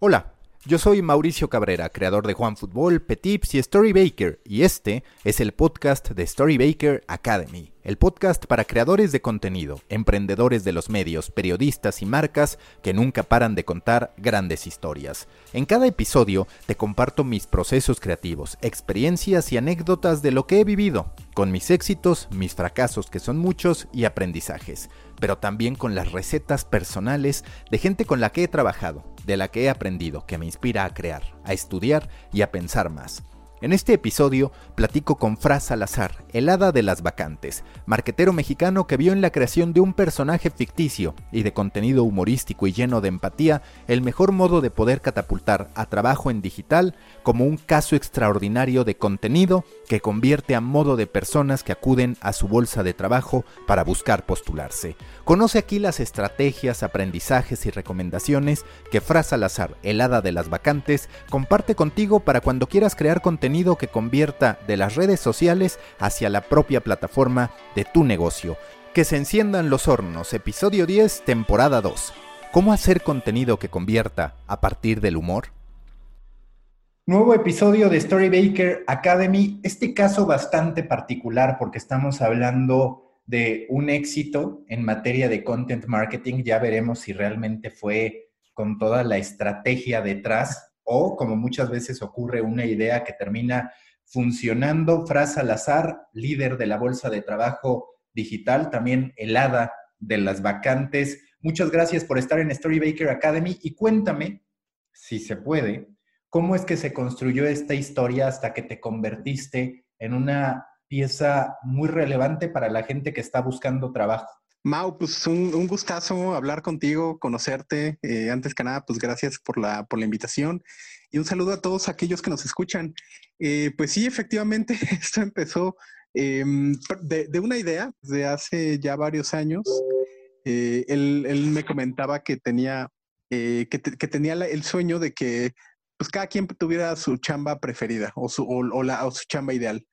Hola, yo soy Mauricio Cabrera, creador de Juan Fútbol, Petips y Story Baker, y este es el podcast de Story Baker Academy el podcast para creadores de contenido, emprendedores de los medios, periodistas y marcas que nunca paran de contar grandes historias. En cada episodio te comparto mis procesos creativos, experiencias y anécdotas de lo que he vivido, con mis éxitos, mis fracasos que son muchos y aprendizajes, pero también con las recetas personales de gente con la que he trabajado, de la que he aprendido, que me inspira a crear, a estudiar y a pensar más. En este episodio platico con Fra Salazar, el hada de las vacantes, marquetero mexicano que vio en la creación de un personaje ficticio y de contenido humorístico y lleno de empatía el mejor modo de poder catapultar a trabajo en digital como un caso extraordinario de contenido que convierte a modo de personas que acuden a su bolsa de trabajo para buscar postularse. Conoce aquí las estrategias, aprendizajes y recomendaciones que Fra Salazar, el de las vacantes, comparte contigo para cuando quieras crear contenido que convierta de las redes sociales hacia la propia plataforma de tu negocio. Que se enciendan los hornos, episodio 10, temporada 2. ¿Cómo hacer contenido que convierta a partir del humor? Nuevo episodio de Story Baker Academy. Este caso bastante particular porque estamos hablando de un éxito en materia de content marketing. Ya veremos si realmente fue con toda la estrategia detrás o como muchas veces ocurre una idea que termina funcionando. Frasa Salazar, líder de la Bolsa de Trabajo Digital, también helada de las vacantes. Muchas gracias por estar en Story Baker Academy y cuéntame, si se puede, cómo es que se construyó esta historia hasta que te convertiste en una pieza muy relevante para la gente que está buscando trabajo. Mau, pues un, gustazo hablar contigo, conocerte. Eh, antes que nada, pues gracias por la, por la invitación y un saludo a todos aquellos que nos escuchan. Eh, pues sí, efectivamente, esto empezó em, de, una idea de hace ya varios años. Eh, él, me comentaba que tenía, que, tenía el sueño de que pues cada quien tuviera su chamba preferida o su, la, o su chamba ideal.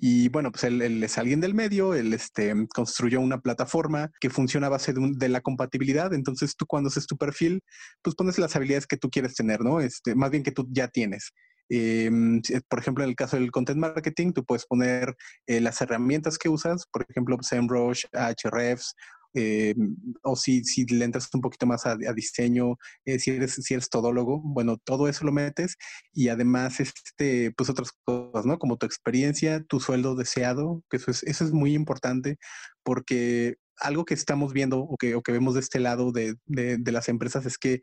Y bueno, pues él, es alguien del medio, él este, construyó una plataforma que funciona a base de, la compatibilidad. Entonces tú cuando haces tu perfil, pues pones las habilidades que tú quieres tener, ¿no? Este, más bien que tú ya tienes. Em, por ejemplo, en el caso del content marketing, tú puedes poner eh, las herramientas que usas, por ejemplo, SEMrush, Ahrefs eh, o si, si le entras un poquito más a, diseño, eh, si, eres, si eres todólogo, bueno, todo eso lo metes y además, este, pues otras cosas, ¿no? Como tu experiencia, tu sueldo deseado, que eso es, eso es muy importante porque algo que estamos viendo o que, o que vemos de este lado de, de, de las empresas es que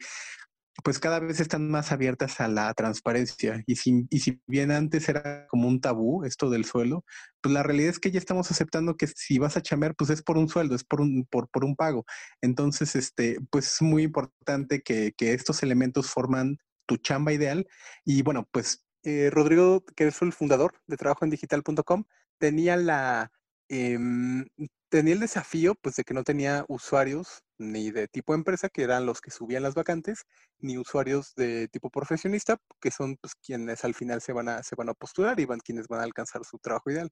pues cada vez están más abiertas a la transparencia. Y si, y si bien antes era como un tabú esto del sueldo, pues la realidad es que ya estamos aceptando que si vas a chambear, pues es por un sueldo, es por un, por, por un pago. Entonces, este, pues es muy importante que, que estos elementos forman tu chamba ideal. Y bueno, pues eh, Rodrigo, que es el fundador de trabajoendigital.com, tenía la em, tenía el desafío pues de que no tenía usuarios ni de tipo empresa, que eran los que subían las vacantes, ni usuarios de tipo profesionista, que son pues, quienes al final se van, a, se van a postular y van quienes van a alcanzar su trabajo ideal.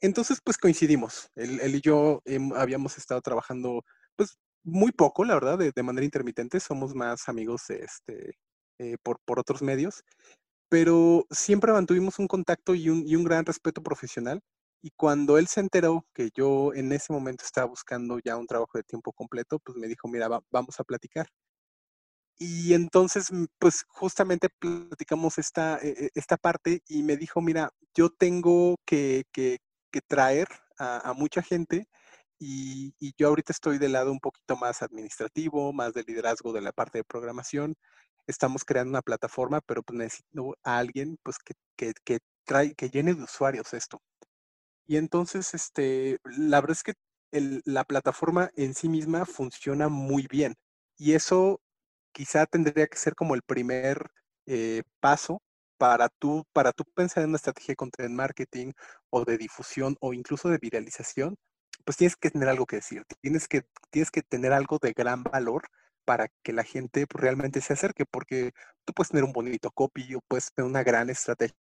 Entonces, pues coincidimos. Él, y yo habíamos estado trabajando, pues muy poco, la verdad, de, manera intermitente. Somos más amigos este, eh, por, por otros medios, pero siempre mantuvimos un contacto y un, y un gran respeto profesional. Y cuando él se enteró que yo en ese momento estaba buscando ya un trabajo de tiempo completo, pues me dijo, mira, vamos a platicar. Y entonces, mm, pues justamente platicamos esta, e, e, esta parte y me dijo, mira, yo tengo que, que, traer a, mucha gente y, yo ahorita estoy del lado un poquito más administrativo, más de liderazgo de la parte de programación. Estamos creando una plataforma, pero pues necesito a alguien pues que, que, que, que llene de usuarios esto. Y entonces, este, la verdad es que la plataforma en sí misma funciona muy bien. Y eso quizá tendría que ser como el primer eh, paso para tú, para tú pensar en una estrategia de content marketing o de difusión o incluso de viralización, pues tienes que tener algo que decir, tienes que, tienes que tener algo de gran valor para que la gente pues, realmente se acerque, porque tú puedes tener un bonito copy o puedes tener una gran estrategia,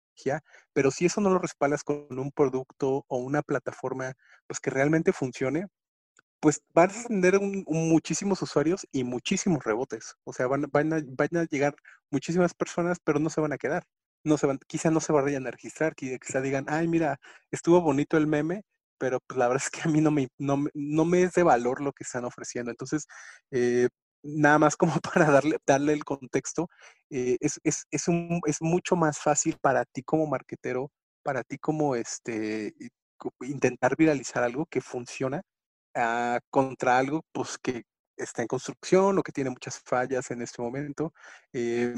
pero si eso no lo respaldas con un producto o una plataforma pues que realmente funcione, pues vas a tener muchísimos usuarios y muchísimos rebotes. O sea, van, van, a, van, a, llegar muchísimas personas, pero no se van a quedar. No se van, quizá no se vayan a registrar, quizá digan, ay, mira, estuvo bonito el meme, pero pues la verdad es que a mí no me, no, no me es de valor lo que están ofreciendo. Entonces, eh, nada más como para darle, darle el contexto, eh, es, es, es, un, es mucho más fácil para ti como marketero, para ti como este, intentar viralizar algo que funciona uh, contra algo pues que está en construcción o que tiene muchas fallas en este momento. Eh,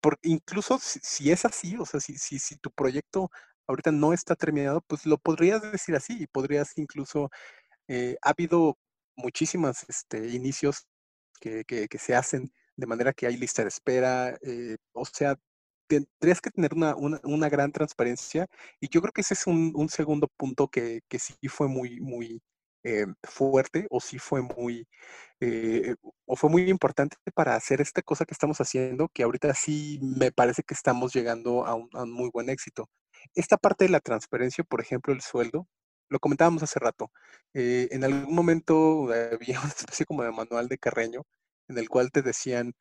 por, incluso si, si, es así, o sea, si, si, si tu proyecto ahorita no está terminado, pues lo podrías decir así y podrías incluso, eh, ha habido muchísimos este, inicios que, se hacen de manera que hay lista de espera, eh, o sea, tendrías que tener una, una, una, gran transparencia y yo creo que ese es un, un segundo punto que, que, sí fue muy, muy eh, fuerte o sí fue muy, eh, o fue muy importante para hacer esta cosa que estamos haciendo, que ahorita sí me parece que estamos llegando a un, a un muy buen éxito. Esta parte de la transparencia, por ejemplo, el sueldo, lo comentábamos hace rato. Eh, en algún momento había una especie como de manual de Carreño en el cual te decían,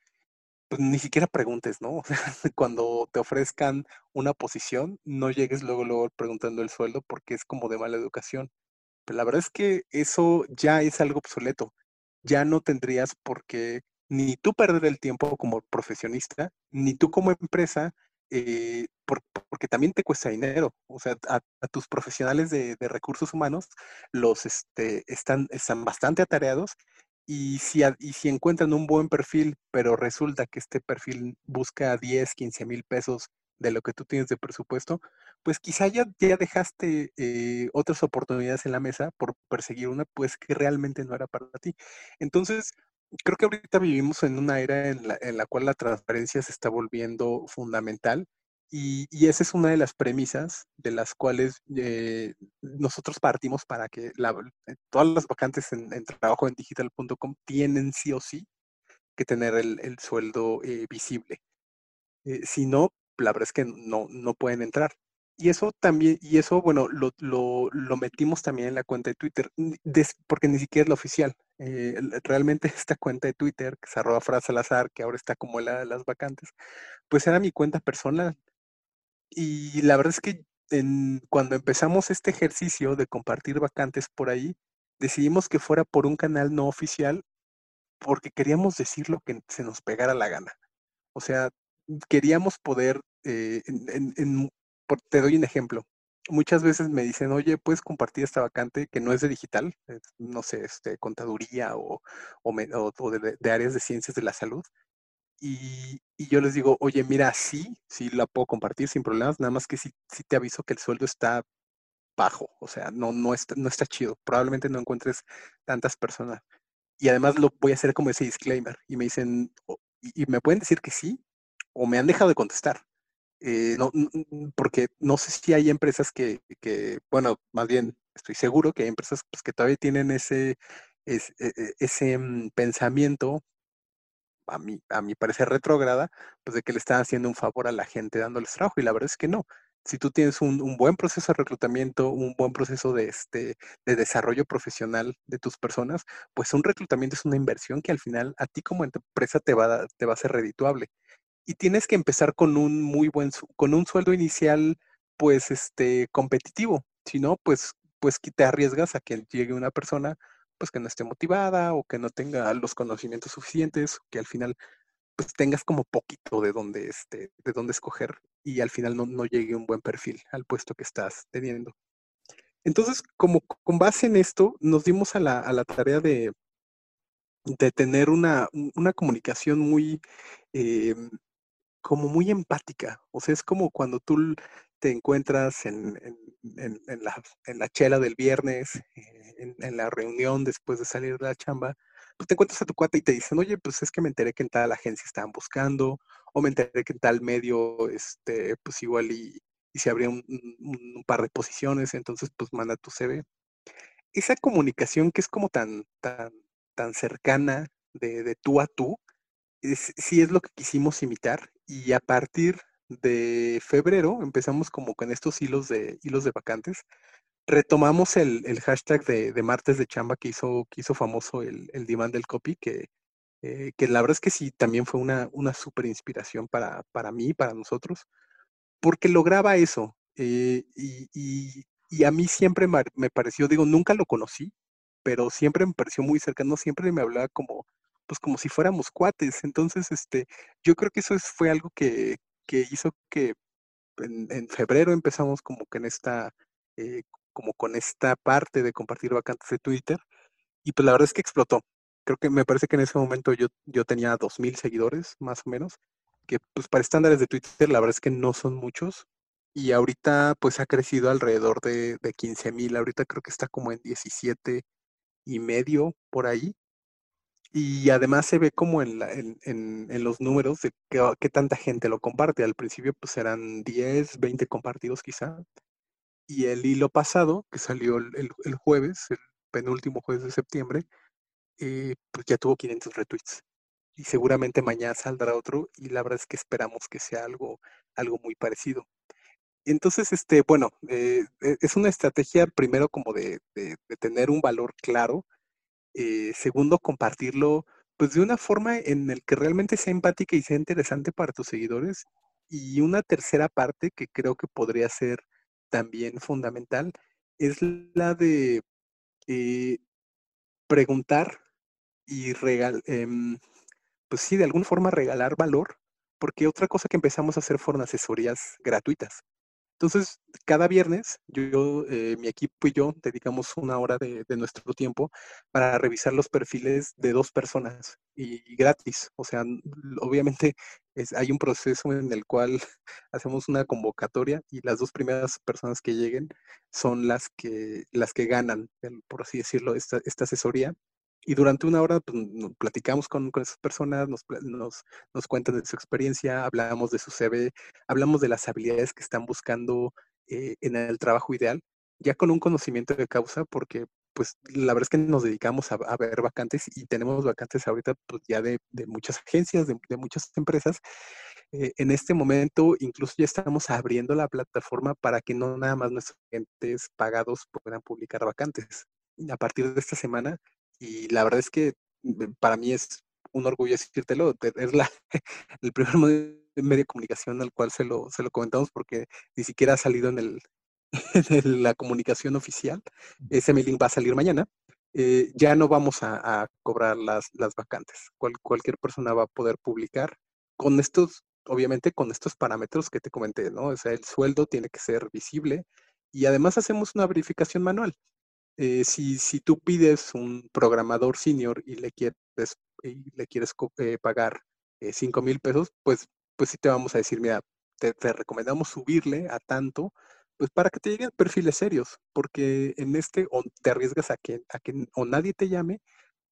pues ni siquiera preguntes, ¿no? Cuando te ofrezcan una posición, no llegues luego, luego preguntando el sueldo porque es como de mala educación. Pero la verdad es que eso ya es algo obsoleto. Ya no tendrías por qué ni tú perder el tiempo como profesionista, ni tú como empresa eh, por, porque también te cuesta dinero. O sea, a, a tus profesionales de, de, recursos humanos los este, están, están bastante atareados y si, y si encuentran un buen perfil, pero resulta que este perfil busca 10, 15 mil pesos de lo que tú tienes de presupuesto, pues quizá ya, ya dejaste eh, otras oportunidades en la mesa por perseguir una, pues que realmente no era para ti. Entonces, creo que ahorita vivimos en una era en la, en la cual la transparencia se está volviendo fundamental y, y, esa es una de las premisas de las cuales eh, nosotros partimos para que la, eh, todas las vacantes en, en trabajo en digital.com tienen sí o sí que tener el, el sueldo eh, visible. Eh, si no, la verdad es que no, no pueden entrar. Y eso también, y eso, bueno, lo, lo, lo metimos también en la cuenta de Twitter, des, porque ni siquiera es la oficial. Eh, realmente esta cuenta de Twitter, que se arroba frase al azar, que ahora está como la de las vacantes, pues era mi cuenta personal. Y la verdad es que cuando empezamos este ejercicio de compartir vacantes por ahí, decidimos que fuera por un canal no oficial porque queríamos decir lo que se nos pegara la gana. O sea, queríamos poder, eh, te doy un ejemplo. Muchas veces me dicen, oye, puedes compartir esta vacante que no es de digital, no sé, este, contaduría o, o, me, o, o de, de, áreas de ciencias de la salud. Y, y, yo les digo, oye, mira, sí, sí la puedo compartir sin problemas, nada más que sí, sí te aviso que el sueldo está bajo, o sea, no, no, está, no está chido, probablemente no encuentres tantas personas. Y además lo voy a hacer como ese disclaimer. Y me dicen, y, y me pueden decir que sí, o me han dejado de contestar. Eh, no, porque no sé si hay empresas que, que, bueno, más bien estoy seguro que hay empresas pues, que todavía tienen ese, ese, ese mm, pensamiento, a mi, a parecer retrógrada, pues de que le están haciendo un favor a la gente dándoles trabajo y la verdad es que no. Si tú tienes un, un buen proceso de reclutamiento, un buen proceso de, este, de desarrollo profesional de tus personas, pues un reclutamiento es una inversión que al final a ti como empresa te va, a, te va a ser redituable y tienes que empezar con un muy buen, con un sueldo inicial, pues, este, competitivo. Si no, pues, pues te arriesgas a que llegue una persona, pues, que no esté motivada o que no tenga los conocimientos suficientes, que al final, pues, tengas como poquito de dónde, este, de dónde escoger y al final no, no llegue un buen perfil al puesto que estás teniendo. Entonces, como con base en esto, nos dimos a la, a la tarea de, de tener una, una comunicación muy, eh, como muy empática. O sea, es como cuando tú te encuentras en, la, chela del viernes, eh, en, la reunión después de salir de la chamba, pues te encuentras a tu cuate y te dicen, oye, pues es que me enteré que en tal agencia estaban buscando, o me enteré que en tal medio, este, pues igual y, se abría un, par de posiciones, entonces pues manda tu CV. Esa comunicación que es como tan, tan, tan cercana de, de tú a tú, sí es lo que quisimos imitar y a partir de febrero empezamos como con estos hilos de, hilos de vacantes. Retomamos el, hashtag de, martes de chamba que hizo, que hizo famoso el, el demand del copy, que, eh, que la verdad es que sí, también fue una, una súper inspiración para, para mí, para nosotros, porque lograba eso. Eh, y, a mí siempre me pareció, digo, nunca lo conocí, pero siempre me pareció muy cercano, siempre me hablaba como, pues como si fuéramos cuates. Entonces, este, yo creo que eso fue algo que, hizo que en, febrero empezamos como que en esta, eh, como con esta parte de compartir vacantes de Twitter, y pues la verdad es que explotó. Creo que me parece que en ese momento yo, yo tenía 2.000 seguidores, más o menos, que pues para estándares de Twitter la verdad es que no son muchos, y ahorita pues ha crecido alrededor de, de 15.000, ahorita creo que está como en 17 y medio por ahí. Y además se ve como en, en, los números de qué, tanta gente lo comparte. Al principio pues eran 10, 20 compartidos quizá. Y el hilo pasado, que salió el, jueves, el penúltimo jueves de septiembre, eh, pues ya tuvo 500 retweets. Y seguramente mañana saldrá otro y la verdad es que esperamos que sea algo, algo muy parecido. Entonces, este, bueno, eh, e, es una estrategia primero como de, de tener un valor claro eh, segundo, compartirlo pues de una forma en el que realmente sea empática y sea interesante para tus seguidores. Y una tercera parte que creo que podría ser también fundamental es la de eh, preguntar y regalar, em, pues sí, de alguna forma regalar valor, porque otra cosa que empezamos a hacer fueron asesorías gratuitas. Entonces, cada viernes, yo, eh, mi equipo y yo dedicamos una hora de, nuestro tiempo para revisar los perfiles de dos personas y, gratis. O sea, obviamente hay un proceso en el cual hacemos una convocatoria y las dos primeras personas que lleguen son las que, las que ganan, por así decirlo, esta, esta asesoría y durante una hora pues, platicamos con, con, esas personas, nos, nos, nos, cuentan de su experiencia, hablamos de su CV, hablamos de las habilidades que están buscando eh, en el trabajo ideal, ya con un conocimiento de causa, porque pues la verdad es que nos dedicamos a, ver vacantes y tenemos vacantes ahorita pues, ya de, de muchas agencias, de, de muchas empresas. Eh, en este momento incluso ya estamos abriendo la plataforma para que no nada más nuestros clientes pagados puedan publicar vacantes. A partir de esta semana y la verdad es que mm, para mí es un orgullo decírtelo, es la, el primer medio de comunicación al cual se lo, se lo comentamos porque ni siquiera ha salido en, el, en la comunicación oficial. Ese mailing va a salir mañana. Eh, ya no vamos a, cobrar las, las vacantes. cualquier persona va a poder publicar con estos, obviamente con estos parámetros que te comenté, ¿no? O sea, el sueldo tiene que ser visible y además hacemos una verificación manual. Eh, si, si tú pides un programador senior y le quieres, y le quieres eh, pagar eh, 5 mil pesos, pues, pues sí te vamos a decir, mira, te, recomendamos subirle a tanto, pues para que te lleguen perfiles serios, porque en este te arriesgas a que, a que o nadie te llame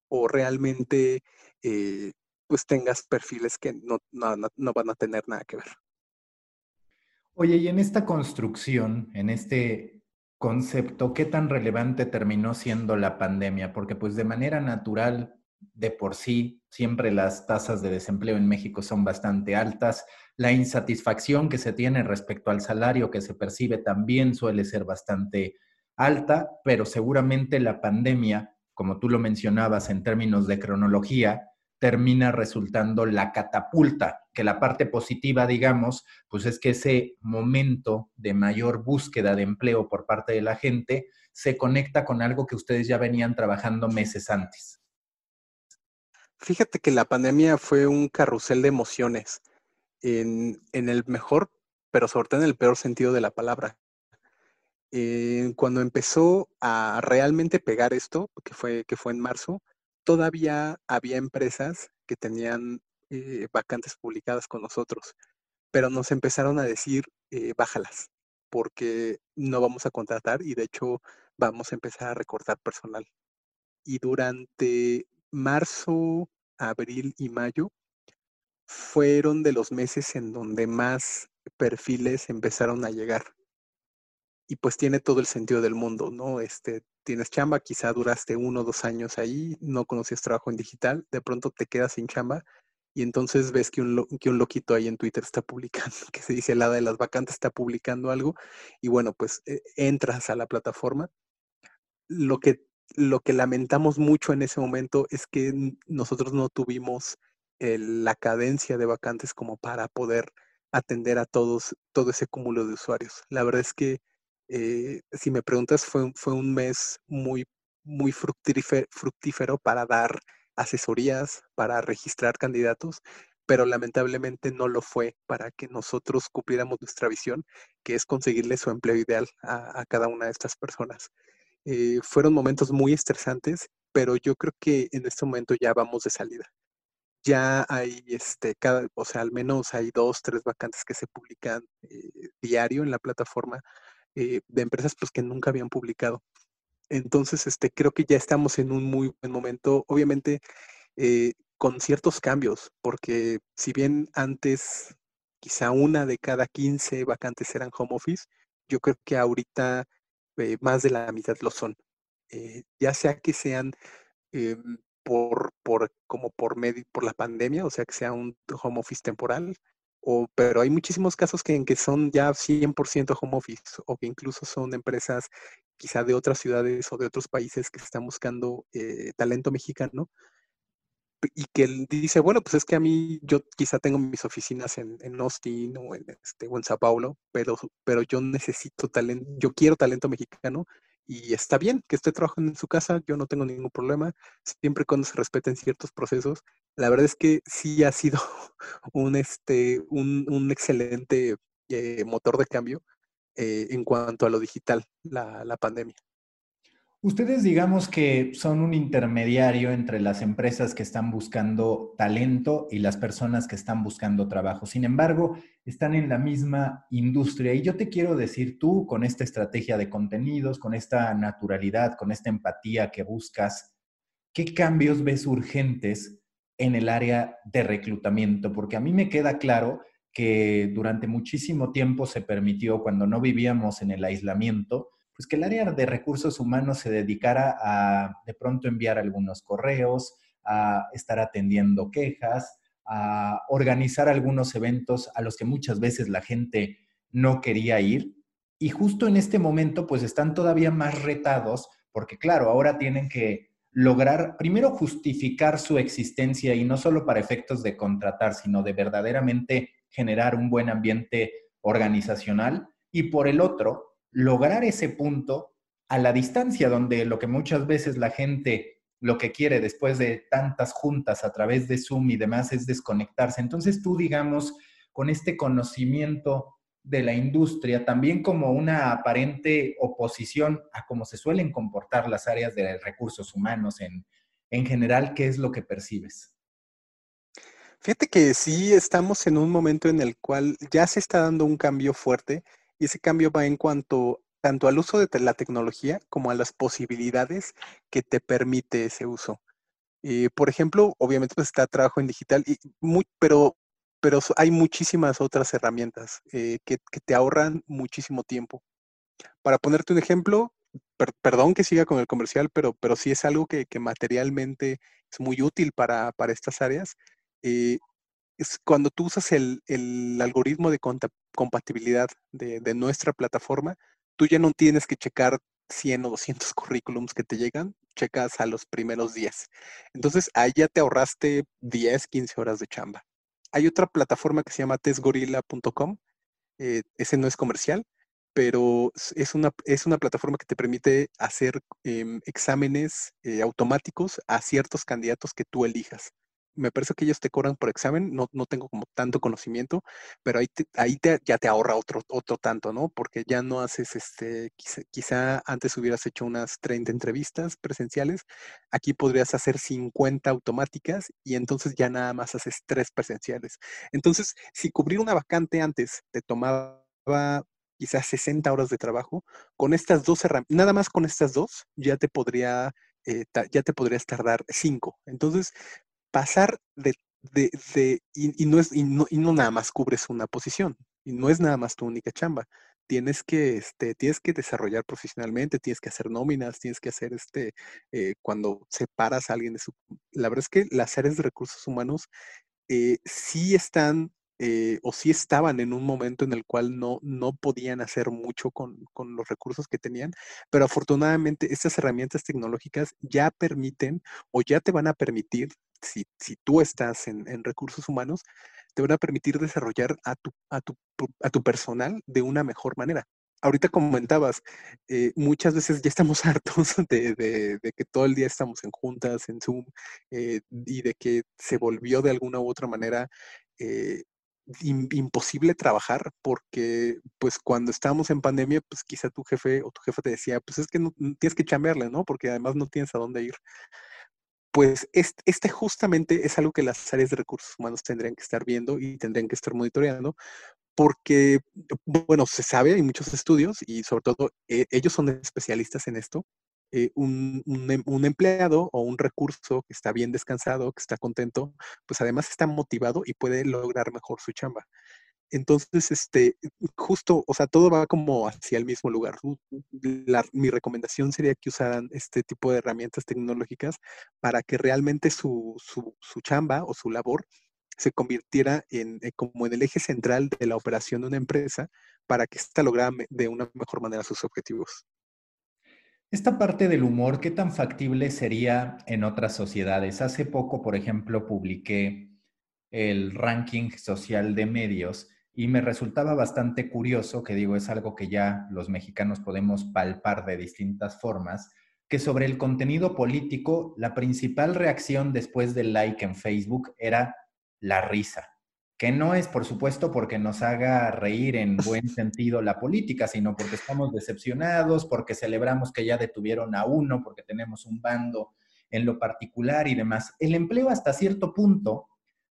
o realmente eh, pues tengas perfiles que no, no, no van a tener nada que ver. Oye, y en esta construcción, en este concepto, ¿qué tan relevante terminó siendo la pandemia? Porque pues de manera natural, de por sí, siempre las tasas de desempleo en México son bastante altas. La insatisfacción que se tiene respecto al salario que se percibe también suele ser bastante alta, pero seguramente la pandemia, como tú lo mencionabas en términos de cronología, termina resultando la catapulta, que la parte positiva, digamos, pues es que ese momento de mayor búsqueda de empleo por parte de la gente se conecta con algo que ustedes ya venían trabajando meses antes. Fíjate que la pandemia fue un carrusel de emociones, en, el mejor, pero sobre todo en el peor sentido de la palabra. Eh, cuando empezó a realmente pegar esto, que fue, que fue en marzo, todavía había empresas que tenían eh, vacantes publicadas con nosotros, pero nos empezaron a decir, eh, bájalas, porque no vamos a contratar y de hecho vamos a empezar a recortar personal. Y durante marzo, abril y mayo fueron de los meses en donde más perfiles empezaron a llegar. Y pues tiene todo el sentido del mundo, ¿no? Este, tienes chamba, quizá duraste uno o dos años ahí, no conocías trabajo en digital, de pronto te quedas sin chamba y entonces ves que un, que un loquito ahí en Twitter está publicando, que se dice la de las vacantes está publicando algo y bueno, pues eh, entras a la plataforma. Lo que, lo que lamentamos mucho en ese momento es que nosotros no tuvimos la cadencia de vacantes como para poder atender a todos, todo ese cúmulo de usuarios. La verdad es que, eh, si me preguntas, fue, fue un mes muy, muy fructífero, para dar asesorías, para registrar candidatos, pero lamentablemente no lo fue para que nosotros cumpliéramos nuestra visión, que es conseguirle su empleo ideal a, cada una de estas personas. Eh, fueron momentos muy estresantes, pero yo creo que en este momento ya vamos de salida ya hay, este, cada, o sea, al menos hay dos, tres vacantes que se publican eh, diario en la plataforma eh, de empresas pues, que nunca habían publicado. Entonces, este, creo que ya estamos en un muy buen momento, obviamente eh, con ciertos cambios, porque si bien antes quizá una de cada 15 vacantes eran home office, yo creo que ahorita más de la mitad lo son. ya sea que sean por, por, como por, medio, por la pandemia, o sea, que sea un home office temporal, o, pero hay muchísimos casos que, en que son ya 100% home office o que incluso son empresas quizá de otras ciudades o de otros países que están buscando eh, talento mexicano y que él dice, bueno, pues es que a mí, yo quizá tengo mis oficinas en, en Austin o en, este, o en Sao Paulo, pero, pero yo necesito talento, yo quiero talento mexicano y está bien que esté trabajando en su casa, yo no tengo ningún problema, siempre cuando se respeten ciertos procesos. La verdad es que sí ha sido un, este, un, excelente eh, motor de cambio eh, en cuanto a lo digital, la, la pandemia. Ustedes digamos que son un intermediario entre las empresas que están buscando talento y las personas que están buscando trabajo. Sin embargo, están en la misma industria. Y yo te quiero decir, tú con esta estrategia de contenidos, con esta naturalidad, con esta empatía que buscas, ¿qué cambios ves urgentes en el área de reclutamiento? Porque a mí me queda claro que durante muchísimo tiempo se permitió, cuando no vivíamos en el aislamiento, pues que el área de recursos humanos se dedicara a de pronto enviar algunos correos, a estar atendiendo quejas, a organizar algunos eventos a los que muchas veces la gente no quería ir. Y justo en este momento, pues están todavía más retados, porque claro, ahora tienen que lograr primero justificar su existencia y no solo para efectos de contratar, sino de verdaderamente generar un buen ambiente organizacional. Y por el otro, lograr ese punto a la distancia donde lo que muchas veces la gente lo que quiere después de tantas juntas a través de Zoom y demás es desconectarse. Entonces tú, digamos, con este conocimiento de la industria, también como una aparente oposición a cómo se suelen comportar las áreas de recursos humanos en, en general, ¿qué es lo que percibes? Fíjate que sí estamos en un momento en el cual ya se está dando un cambio fuerte y ese cambio va en cuanto tanto al uso de la tecnología como a las posibilidades que te permite ese uso. Eh, por ejemplo, obviamente pues, está trabajo en digital, pero, pero hay muchísimas otras herramientas eh, que, te ahorran muchísimo tiempo. Para ponerte un ejemplo, perdón que siga con el comercial, pero, pero sí es algo que, materialmente es muy útil para, estas áreas. Eh, es cuando tú usas el, algoritmo de compatibilidad de, nuestra plataforma, tú ya no tienes que checar 100 o 200 currículums que te llegan, checas a los primeros 10. Entonces, ahí ya te ahorraste 10, 15 horas de chamba. Hay otra plataforma que se llama testgorilla.com. Eh, ese no es comercial, pero es una, es una plataforma que te permite hacer em, exámenes eh, automáticos a ciertos candidatos que tú elijas me parece que ellos te cobran por examen, no, no tengo como tanto conocimiento, pero ahí, ahí ya te ahorra otro, otro tanto, ¿no? Porque ya no haces, este, quizá, antes hubieras hecho unas 30 entrevistas presenciales, aquí podrías hacer 50 automáticas y entonces ya nada más haces tres presenciales. Entonces, si cubrir una vacante antes te tomaba quizás 60 horas de trabajo, con estas dos herramientas, nada más con estas dos, ya te podría eh, ya te podrías tardar cinco. Entonces, pasar de, de, y, no es, y no, y no nada más cubres una posición, y no es nada más tu única chamba. Tienes que, este, tienes que desarrollar profesionalmente, tienes que hacer nóminas, tienes que hacer este, eh, cuando separas a alguien de su... La verdad es que las áreas de recursos humanos eh, sí están eh, o sí estaban en un momento en el cual no, no podían hacer mucho con, con, los recursos que tenían, pero afortunadamente estas herramientas tecnológicas ya permiten o ya te van a permitir, si, si tú estás en, en, recursos humanos, te van a permitir desarrollar a tu, a tu, a tu personal de una mejor manera. Ahorita comentabas, eh, muchas veces ya estamos hartos de, de, que todo el día estamos en juntas, en Zoom, eh, y de que se volvió de alguna u otra manera eh, imposible trabajar porque pues cuando estábamos en pandemia pues quizá tu jefe o tu jefa te decía pues es que no, tienes que chambearle, ¿no? Porque además no tienes a dónde ir. Pues este, justamente es algo que las áreas de recursos humanos tendrían que estar viendo y tendrían que estar monitoreando porque, bueno, se sabe, hay muchos estudios y sobre todo eh, ellos son especialistas en esto, eh, un, em, un, empleado o un recurso que está bien descansado, que está contento, pues además está motivado y puede lograr mejor su chamba. Entonces, este, justo, o sea, todo va como hacia el mismo lugar. mi recomendación sería que usaran este tipo de herramientas tecnológicas para que realmente su, su, su chamba o su labor se convirtiera en, eh, como en el eje central de la operación de una empresa para que ésta lograra de una mejor manera sus objetivos. Esta parte del humor, ¿qué tan factible sería en otras sociedades? Hace poco, por ejemplo, publiqué el ranking social de medios y me resultaba bastante curioso, que digo, es algo que ya los mexicanos podemos palpar de distintas formas, que sobre el contenido político, la principal reacción después del like en Facebook era la risa que no es, por supuesto, porque nos haga reír en buen sentido la política, sino porque estamos decepcionados, porque celebramos que ya detuvieron a uno, porque tenemos un bando en lo particular y demás. El empleo hasta cierto punto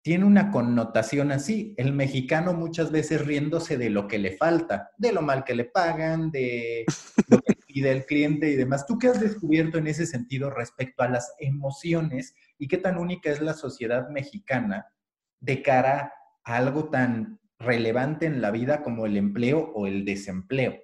tiene una connotación así. El mexicano muchas veces riéndose de lo que le falta, de lo mal que le pagan, de lo que pide el cliente y demás. ¿Tú qué has descubierto en ese sentido respecto a las emociones y qué tan única es la sociedad mexicana de cara algo tan relevante en la vida como el empleo o el desempleo.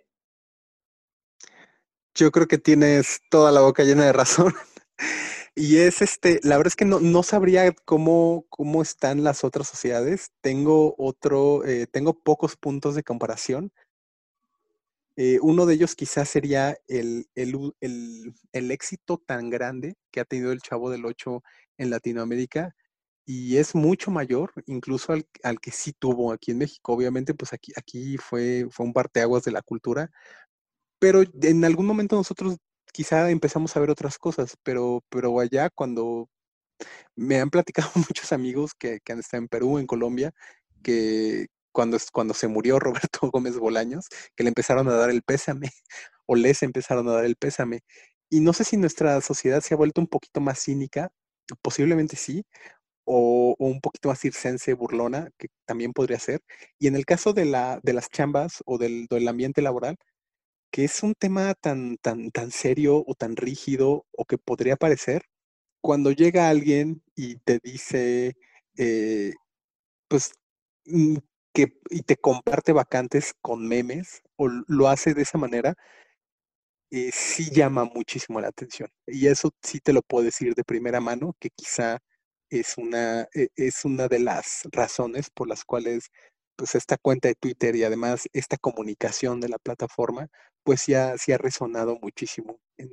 Yo creo que tienes toda la boca llena de razón. Y es este, la verdad es que no, no sabría cómo, cómo están las otras sociedades. Tengo otro, eh, tengo pocos puntos de comparación. Eh, uno de ellos quizás sería el, el, el, el, éxito tan grande que ha tenido el Chavo del Ocho en Latinoamérica y es mucho mayor incluso al, al, que sí tuvo aquí en México. Obviamente, pues aquí, aquí fue, fue un parteaguas de la cultura, pero en algún momento nosotros quizá empezamos a ver otras cosas, pero, pero allá cuando me han platicado muchos amigos que, que han estado en Perú, en Colombia, que cuando, cuando se murió Roberto Gómez Bolaños, que le empezaron a dar el pésame, o les empezaron a dar el pésame. Y no sé si nuestra sociedad se ha vuelto un poquito más cínica, posiblemente sí, o, un poquito más circense, burlona, que también podría ser. Y en el caso de, la, de las chambas o del, del, ambiente laboral, que es un tema tan, tan, tan serio o tan rígido o que podría parecer, cuando llega alguien y te dice, eh, pues, mm, que, y te comparte vacantes con memes o lo hace de esa manera, eh, sí llama muchísimo la atención. Y eso sí te lo puedo decir de primera mano, que quizá es una, e, es una de las razones por las cuales pues esta cuenta de Twitter y además esta comunicación de la plataforma, pues ya sí ha resonado muchísimo en,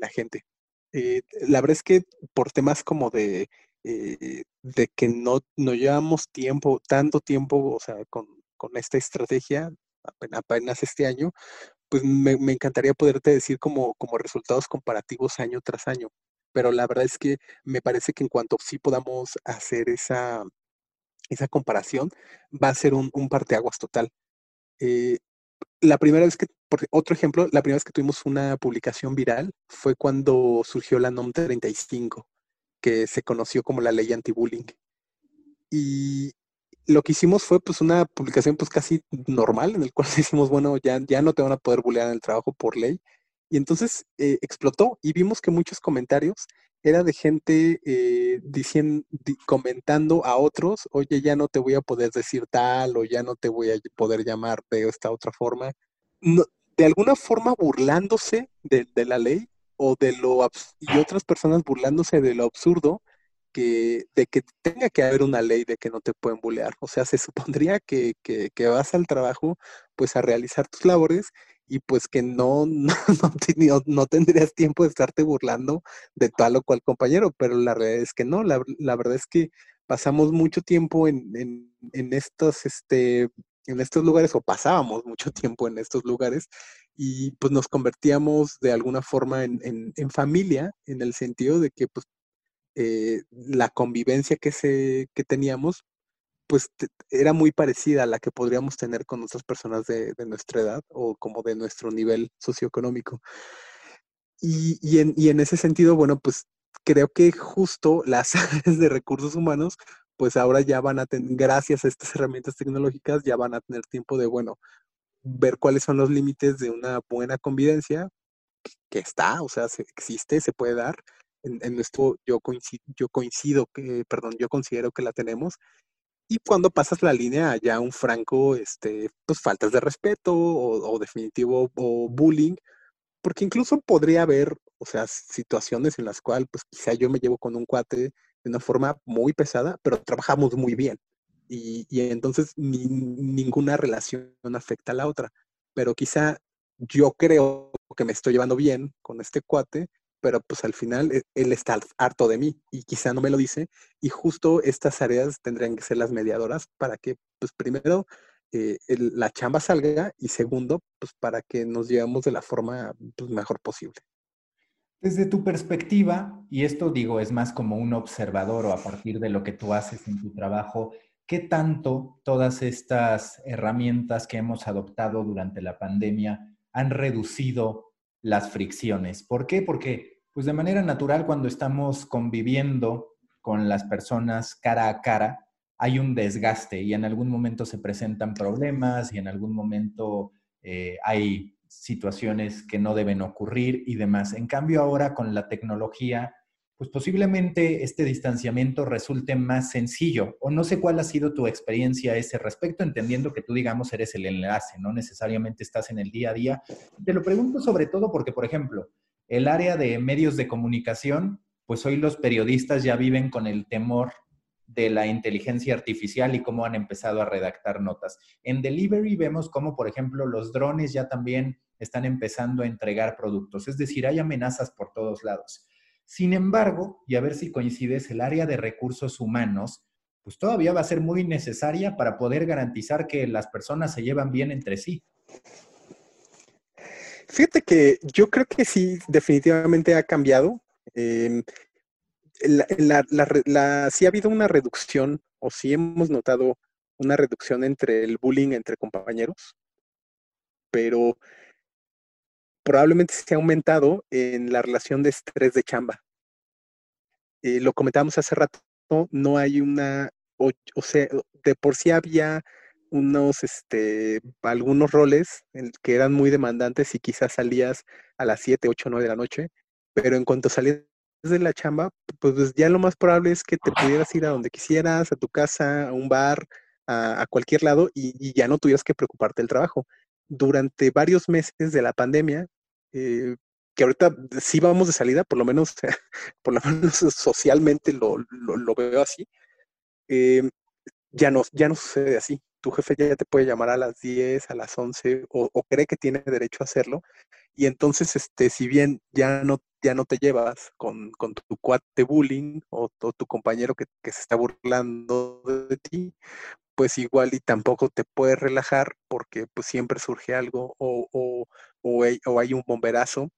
la gente. Eh, la verdad es que por temas como de, eh, de que no, no llevamos tiempo, tanto tiempo, o sea, con, con esta estrategia, apenas, apenas, este año, pues me, me, encantaría poderte decir como, como resultados comparativos año tras año pero la verdad es que me parece que en cuanto sí podamos hacer esa, esa comparación, va a ser un, un parteaguas total. Eh, la primera vez que, por otro ejemplo, la primera vez que tuvimos una publicación viral fue cuando surgió la NOM 35, que se conoció como la ley anti-bullying. Y lo que hicimos fue pues una publicación pues casi normal, en el cual decimos, bueno, ya, ya no te van a poder bullear en el trabajo por ley, Y entonces eh, explotó y vimos que muchos comentarios era de gente eh, diciendo, comentando a otros, oye, ya no te voy a poder decir tal o ya no te voy a poder llamar de esta otra forma. de alguna forma burlándose de, la ley o de lo y otras personas burlándose de lo absurdo que, de que tenga que haber una ley de que no te pueden bulear. O sea, se supondría que, que, que vas al trabajo pues a realizar tus labores y pues que no, no, tendrías tiempo de estarte burlando de tal o cual compañero, pero la realidad es que no, la, verdad es que pasamos mucho tiempo en, en, estos, este, en estos lugares, o pasábamos mucho tiempo en estos lugares, y pues nos convertíamos de alguna forma en, en familia, en el sentido de que pues eh, la convivencia que, se, que teníamos pues era muy parecida a la que podríamos tener con otras personas de, nuestra edad o como de nuestro nivel socioeconómico. Y, en, ese sentido, bueno, pues creo que justo las áreas de recursos humanos, pues ahora ya van a tener, gracias a estas herramientas tecnológicas, ya van a tener tiempo de, bueno, ver cuáles son los límites de una buena convivencia, que está, o sea, se, existe, se puede dar. En, en nuestro, yo coincido, yo coincido que, perdón, yo considero que la tenemos y cuando pasas la línea ya un franco, este, pues faltas de respeto o, definitivo o bullying, porque incluso podría haber, o sea, situaciones en las cuales pues quizá yo me llevo con un cuate de una forma muy pesada, pero trabajamos muy bien. Y, y entonces ninguna relación afecta a la otra. Pero quizá yo creo que me estoy llevando bien con este cuate, pero pues al final eh, él está harto de mí y quizá no me lo dice y justo estas áreas tendrían que ser las mediadoras para que pues primero eh, la chamba salga y segundo pues para que nos llevemos de la forma pues, mejor posible. Desde tu perspectiva, y esto digo es más como un observador o a partir de lo que tú haces en tu trabajo, ¿qué tanto todas estas herramientas que hemos adoptado durante la pandemia han reducido las fricciones? ¿Por qué? Porque pues de manera natural cuando estamos conviviendo con las personas cara a cara, hay un desgaste y en algún momento se presentan problemas y en algún momento eh, hay situaciones que no deben ocurrir y demás. En cambio ahora con la tecnología, pues posiblemente este distanciamiento resulte más sencillo o no sé cuál ha sido tu experiencia a ese respecto, entendiendo que tú, digamos, eres el enlace, no necesariamente estás en el día a día. Te lo pregunto sobre todo porque, por ejemplo, el área de medios de comunicación, pues hoy los periodistas ya viven con el temor de la inteligencia artificial y cómo han empezado a redactar notas. En delivery vemos cómo, por ejemplo, los drones ya también están empezando a entregar productos, es decir, hay amenazas por todos lados. Sin embargo, y a ver si coincides, el área de recursos humanos, pues todavía va a ser muy necesaria para poder garantizar que las personas se llevan bien entre sí. Fíjate que yo creo que sí, definitivamente ha cambiado. La, sí ha habido una reducción, o sí hemos notado una reducción entre el bullying entre compañeros, pero probablemente se ha aumentado en la relación de estrés de chamba. Eh, lo comentábamos hace rato, no hay una, o sea, de por sí había unos, este, algunos roles que eran muy demandantes y quizás salías a las 7, 8, 9 de la noche, pero en cuanto salías de la chamba, pues ya lo más probable es que te pudieras ir a donde quisieras, a tu casa, a un bar, a, cualquier lado y, ya no tuvieras que preocuparte del trabajo. Durante varios meses de la pandemia, eh, que ahorita sí vamos de salida, por lo menos, por lo menos socialmente lo, lo, veo así, eh, ya, no, ya no sucede así tu jefe ya te puede llamar a las 10, a las 11 o, cree que tiene derecho a hacerlo. Y entonces, este, si bien ya no, ya no te llevas con, tu cuate bullying o, tu compañero que, se está burlando de ti, pues igual y tampoco te puedes relajar porque pues siempre surge algo o, o, o hay, un bomberazo.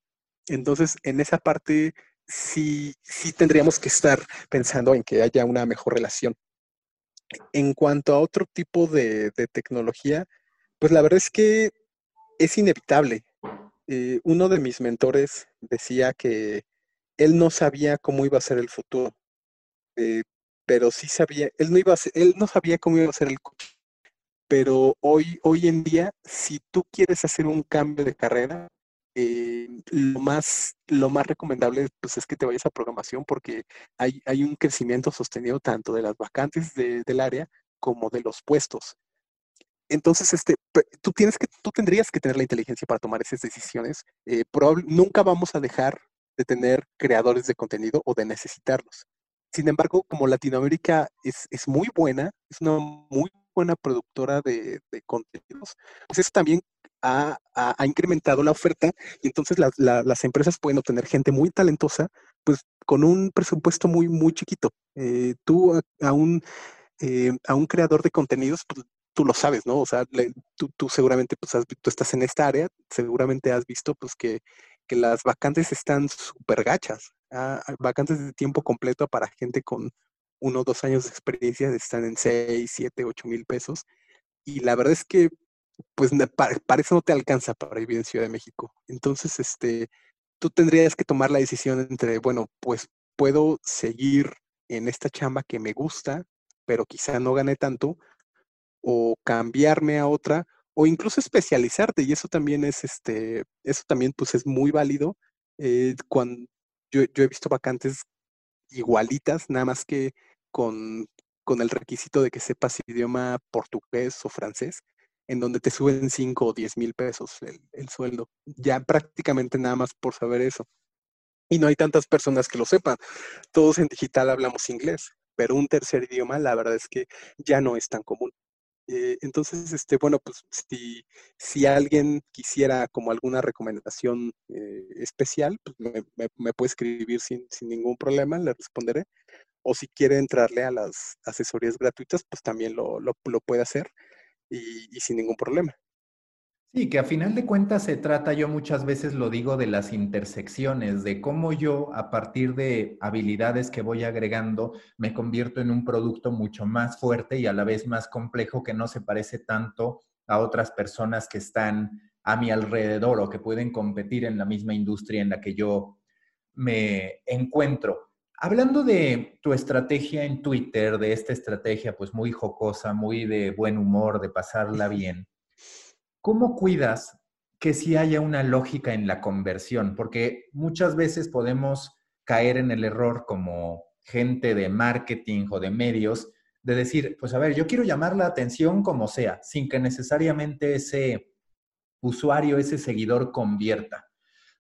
Entonces, en esa parte sí, sí tendríamos que estar pensando en que haya una mejor relación. En cuanto a otro tipo de, tecnología, pues la verdad es que es inevitable. Eh, uno de mis mentores decía que él no sabía cómo iba a ser el futuro, eh, pero sí sabía, él no, iba a él no sabía cómo iba a ser el coche. Pero hoy, hoy en día, si tú quieres hacer un cambio de carrera, eh, lo, más, lo más recomendable pues, es que te vayas a programación porque hay, hay un crecimiento sostenido tanto de las vacantes del área como de los puestos. Entonces, este, tú, tienes que, tú tendrías que tener la inteligencia para tomar esas decisiones. Eh, nunca vamos a dejar de tener creadores de contenido o de necesitarlos. Sin embargo, como Latinoamérica es, es muy buena, es una muy buena productora de, de contenidos, pues eso también ha, incrementado la oferta y entonces las empresas pueden obtener gente muy talentosa, pues con un presupuesto muy, muy chiquito. Eh, tú a, un, eh, a un creador de contenidos, pues, tú lo sabes, ¿no? O sea, tú, seguramente, pues, tú estás en esta área, seguramente has visto, pues, que, las vacantes están súper gachas. Ah, vacantes de tiempo completo para gente con uno o dos años de experiencia están en 6, 7, 8 mil pesos. Y la verdad es que pues para, eso no te alcanza para vivir en Ciudad de México. Entonces, este, tú tendrías que tomar la decisión entre, bueno, pues puedo seguir en esta chamba que me gusta, pero quizá no gane tanto, o cambiarme a otra, o incluso especializarte, y eso también es, este, eso también pues es muy válido. Eh, cuando yo, yo he visto vacantes igualitas, nada más que con, con el requisito de que sepas idioma portugués o francés, en donde te suben 5 o 10 mil pesos el, sueldo. Ya prácticamente nada más por saber eso. Y no hay tantas personas que lo sepan. Todos en digital hablamos inglés, pero un tercer idioma, la verdad es que ya no es tan común. Eh, entonces, este, bueno, pues si, si, alguien quisiera como alguna recomendación eh, especial, pues me, me, puede escribir sin, sin, ningún problema, le responderé. O si quiere entrarle a las asesorías gratuitas, pues también lo, lo, lo puede hacer y, sin ningún problema. Sí, que a final de cuentas se trata, yo muchas veces lo digo, de las intersecciones, de cómo yo a partir de habilidades que voy agregando me convierto en un producto mucho más fuerte y a la vez más complejo que no se parece tanto a otras personas que están a mi alrededor o que pueden competir en la misma industria en la que yo me encuentro. Hablando de tu estrategia en Twitter, de esta estrategia pues muy jocosa, muy de buen humor, de pasarla bien, ¿cómo cuidas que sí haya una lógica en la conversión? Porque muchas veces podemos caer en el error como gente de marketing o de medios de decir, pues a ver, yo quiero llamar la atención como sea, sin que necesariamente ese usuario, ese seguidor convierta.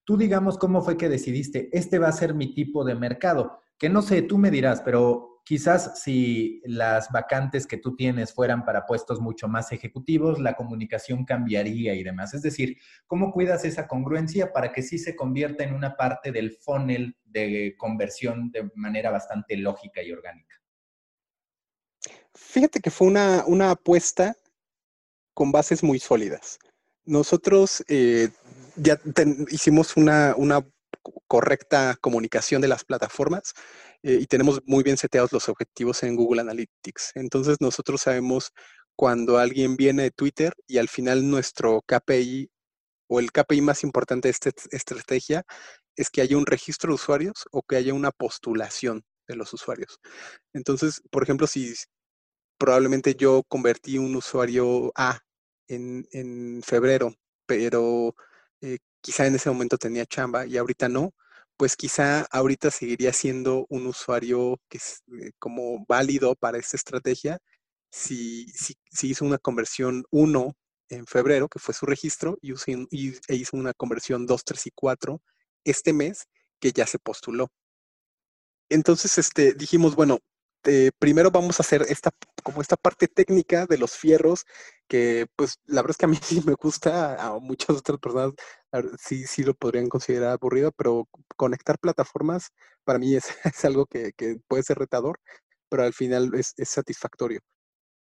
Tú digamos cómo fue que decidiste, este va a ser mi tipo de mercado que no sé, tú me dirás, pero quizás si las vacantes que tú tienes fueran para puestos mucho más ejecutivos, la comunicación cambiaría y demás. Es decir, ¿cómo cuidas esa congruencia para que sí se convierta en una parte del funnel de conversión de manera bastante lógica y orgánica? Fíjate que fue una, una apuesta con bases muy sólidas. Nosotros eh, ya hicimos una, una correcta comunicación de las plataformas eh, y tenemos muy bien seteados los objetivos en Google Analytics. Entonces nosotros sabemos cuando alguien viene de Twitter y al final nuestro KPI o el KPI más importante de esta estrategia es que haya un registro de usuarios o que haya una postulación de los usuarios. Entonces, por ejemplo, si probablemente yo convertí un usuario A en, en febrero, pero eh, quizá en ese momento tenía chamba y ahorita no, pues quizá ahorita seguiría siendo un usuario que es eh, como válido para esta estrategia si, si, hizo una conversión 1 en febrero, que fue su registro, y, e hizo una conversión 2, 3 y 4 este mes, que ya se postuló. Entonces, este, dijimos, bueno, este, primero vamos a hacer esta, como esta parte técnica de los fierros, que pues la verdad es que a mí sí me gusta, a muchas otras personas sí, sí lo podrían considerar aburrido, pero conectar plataformas para mí es, algo que, puede ser retador, pero al final es, satisfactorio.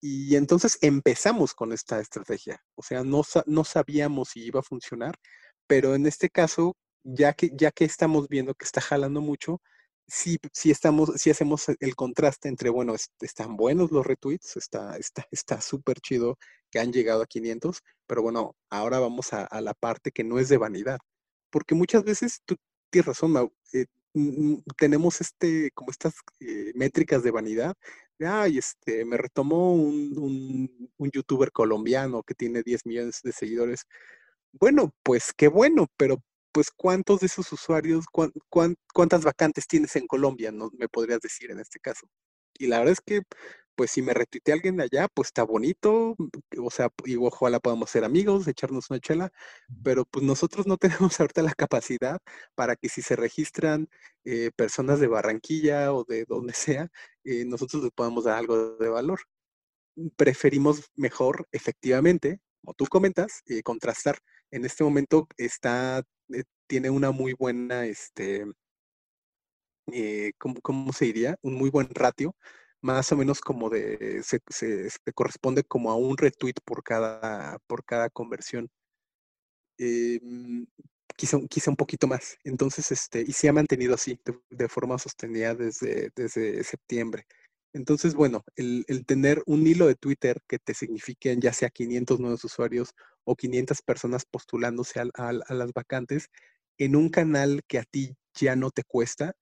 Y entonces empezamos con esta estrategia. O sea, no, no sabíamos si iba a funcionar, pero en este caso, ya que, ya que estamos viendo que está jalando mucho, si, si, estamos, si hacemos el contraste entre, bueno, están buenos los retweets, está súper está, está chido que han llegado a 500, pero bueno, ahora vamos a, la parte que no es de vanidad, porque muchas veces tú tienes razón, eh, tenemos este, como estas eh, métricas de vanidad, ay, este, me retomó un, un, un youtuber colombiano que tiene 10 millones de seguidores. Bueno, pues qué bueno, pero pues cuántos de esos usuarios, cuántas vacantes tienes en Colombia, ¿no? me podrías decir en este caso. Y la verdad es que, pues si me retuite alguien de allá, pues está bonito, o sea, y ojalá podamos ser amigos, echarnos una chela, pero pues nosotros no tenemos ahorita la capacidad para que si se registran eh, personas de Barranquilla o de donde sea, eh, nosotros les podamos dar algo de valor. Preferimos mejor, efectivamente, como tú comentas, eh, contrastar. En este momento está eh, tiene una muy buena, este, eh, ¿cómo, se diría? Un muy buen ratio, más o menos como de, se, corresponde como a un retweet por cada, por cada conversión. Em, quizá, quizá, un poquito más. Entonces, este, y se ha mantenido así, de, forma sostenida desde, desde septiembre. Entonces, bueno, el, tener un hilo de Twitter que te signifiquen ya sea 500 nuevos usuarios o 500 personas postulándose a, las vacantes en un canal que a ti ya no te cuesta,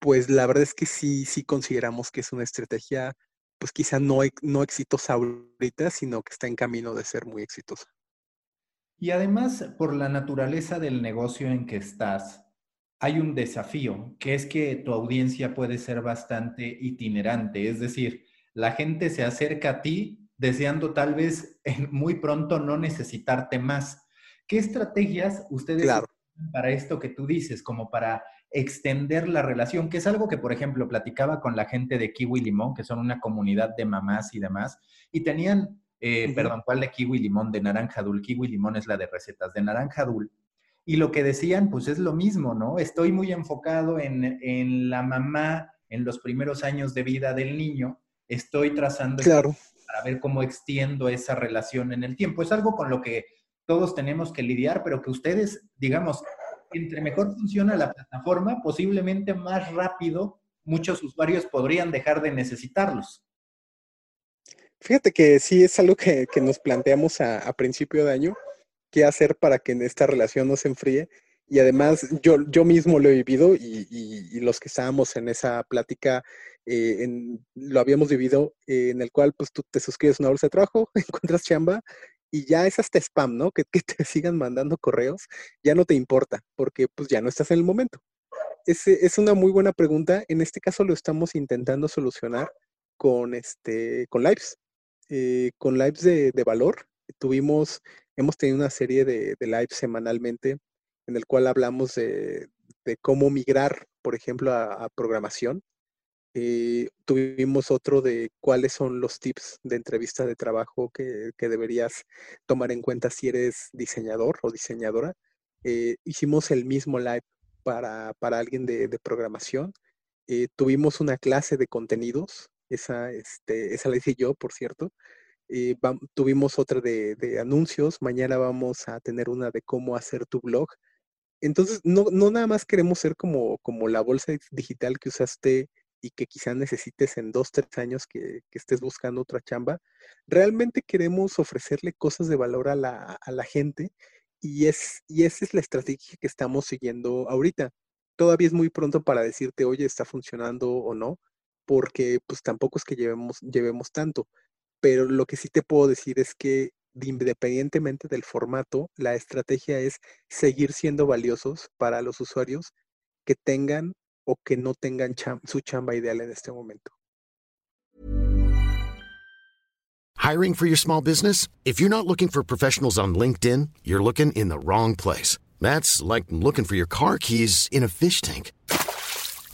pues la verdad es que sí, sí consideramos que es una estrategia, pues quizá no, no exitosa ahorita, sino que está en camino de ser muy exitosa. Y además, por la naturaleza del negocio en que estás, hay un desafío, que es que tu audiencia puede ser bastante itinerante, es decir, la gente se acerca a ti deseando tal vez muy pronto no necesitarte más. ¿Qué estrategias ustedes claro. para esto que tú dices, como para extender la relación, que es algo que, por ejemplo, platicaba con la gente de Kiwi Limón, que son una comunidad de mamás y demás, y tenían, eh, perdón, ¿cuál de Kiwi Limón? De Naranja Dul. Kiwi Limón es la de recetas de Naranja Dul y lo que decían, pues es lo mismo, ¿no? Estoy muy enfocado en, la mamá en los primeros años de vida del niño, estoy trazando claro. para ver cómo extiendo esa relación en el tiempo. Es algo con lo que todos tenemos que lidiar, pero que ustedes, digamos, entre mejor funciona la plataforma, posiblemente más rápido muchos usuarios podrían dejar de necesitarlos. Fíjate que sí es algo que, nos planteamos a, a principio de año qué hacer para que esta relación no se enfríe. Y además yo, yo mismo lo he vivido y, los que estábamos en esa plática eh, lo habíamos vivido, eh, en el cual pues tú te suscribes a una bolsa de trabajo, encuentras chamba y ya es hasta spam, ¿no? Que, te sigan mandando correos, ya no te importa porque pues ya no estás en el momento. Es, es una muy buena pregunta. En este caso lo estamos intentando solucionar con, este, con lives, eh, con lives de valor. Tuvimos Hemos tenido una serie de, de lives semanalmente en el cual hablamos de, cómo migrar, por ejemplo, a, programación. Eh, tuvimos otro de cuáles son los tips de entrevista de trabajo que, deberías tomar en cuenta si eres diseñador o diseñadora. Eh, hicimos el mismo live para, alguien de, programación. Eh, tuvimos una clase de contenidos, esa, este, esa la hice yo, por cierto, eh, tuvimos otra de, anuncios, mañana vamos a tener una de cómo hacer tu blog. Entonces, no, no nada más queremos ser como, como la bolsa digital que usaste y que quizá necesites en dos, tres años que, estés buscando otra chamba. Realmente queremos ofrecerle cosas de valor a la, a la gente y, es, y esa es la estrategia que estamos siguiendo ahorita. Todavía es muy pronto para decirte, oye, está funcionando o no, porque pues tampoco es que llevemos, llevemos tanto pero lo que sí te puedo decir es que independientemente del formato, la estrategia es seguir siendo valiosos para los usuarios que tengan o que no tengan su chamba ideal en este momento. Hiring for your small business? If you're not looking for professionals on LinkedIn, you're looking in the wrong place. That's like looking for your car keys in a fish tank.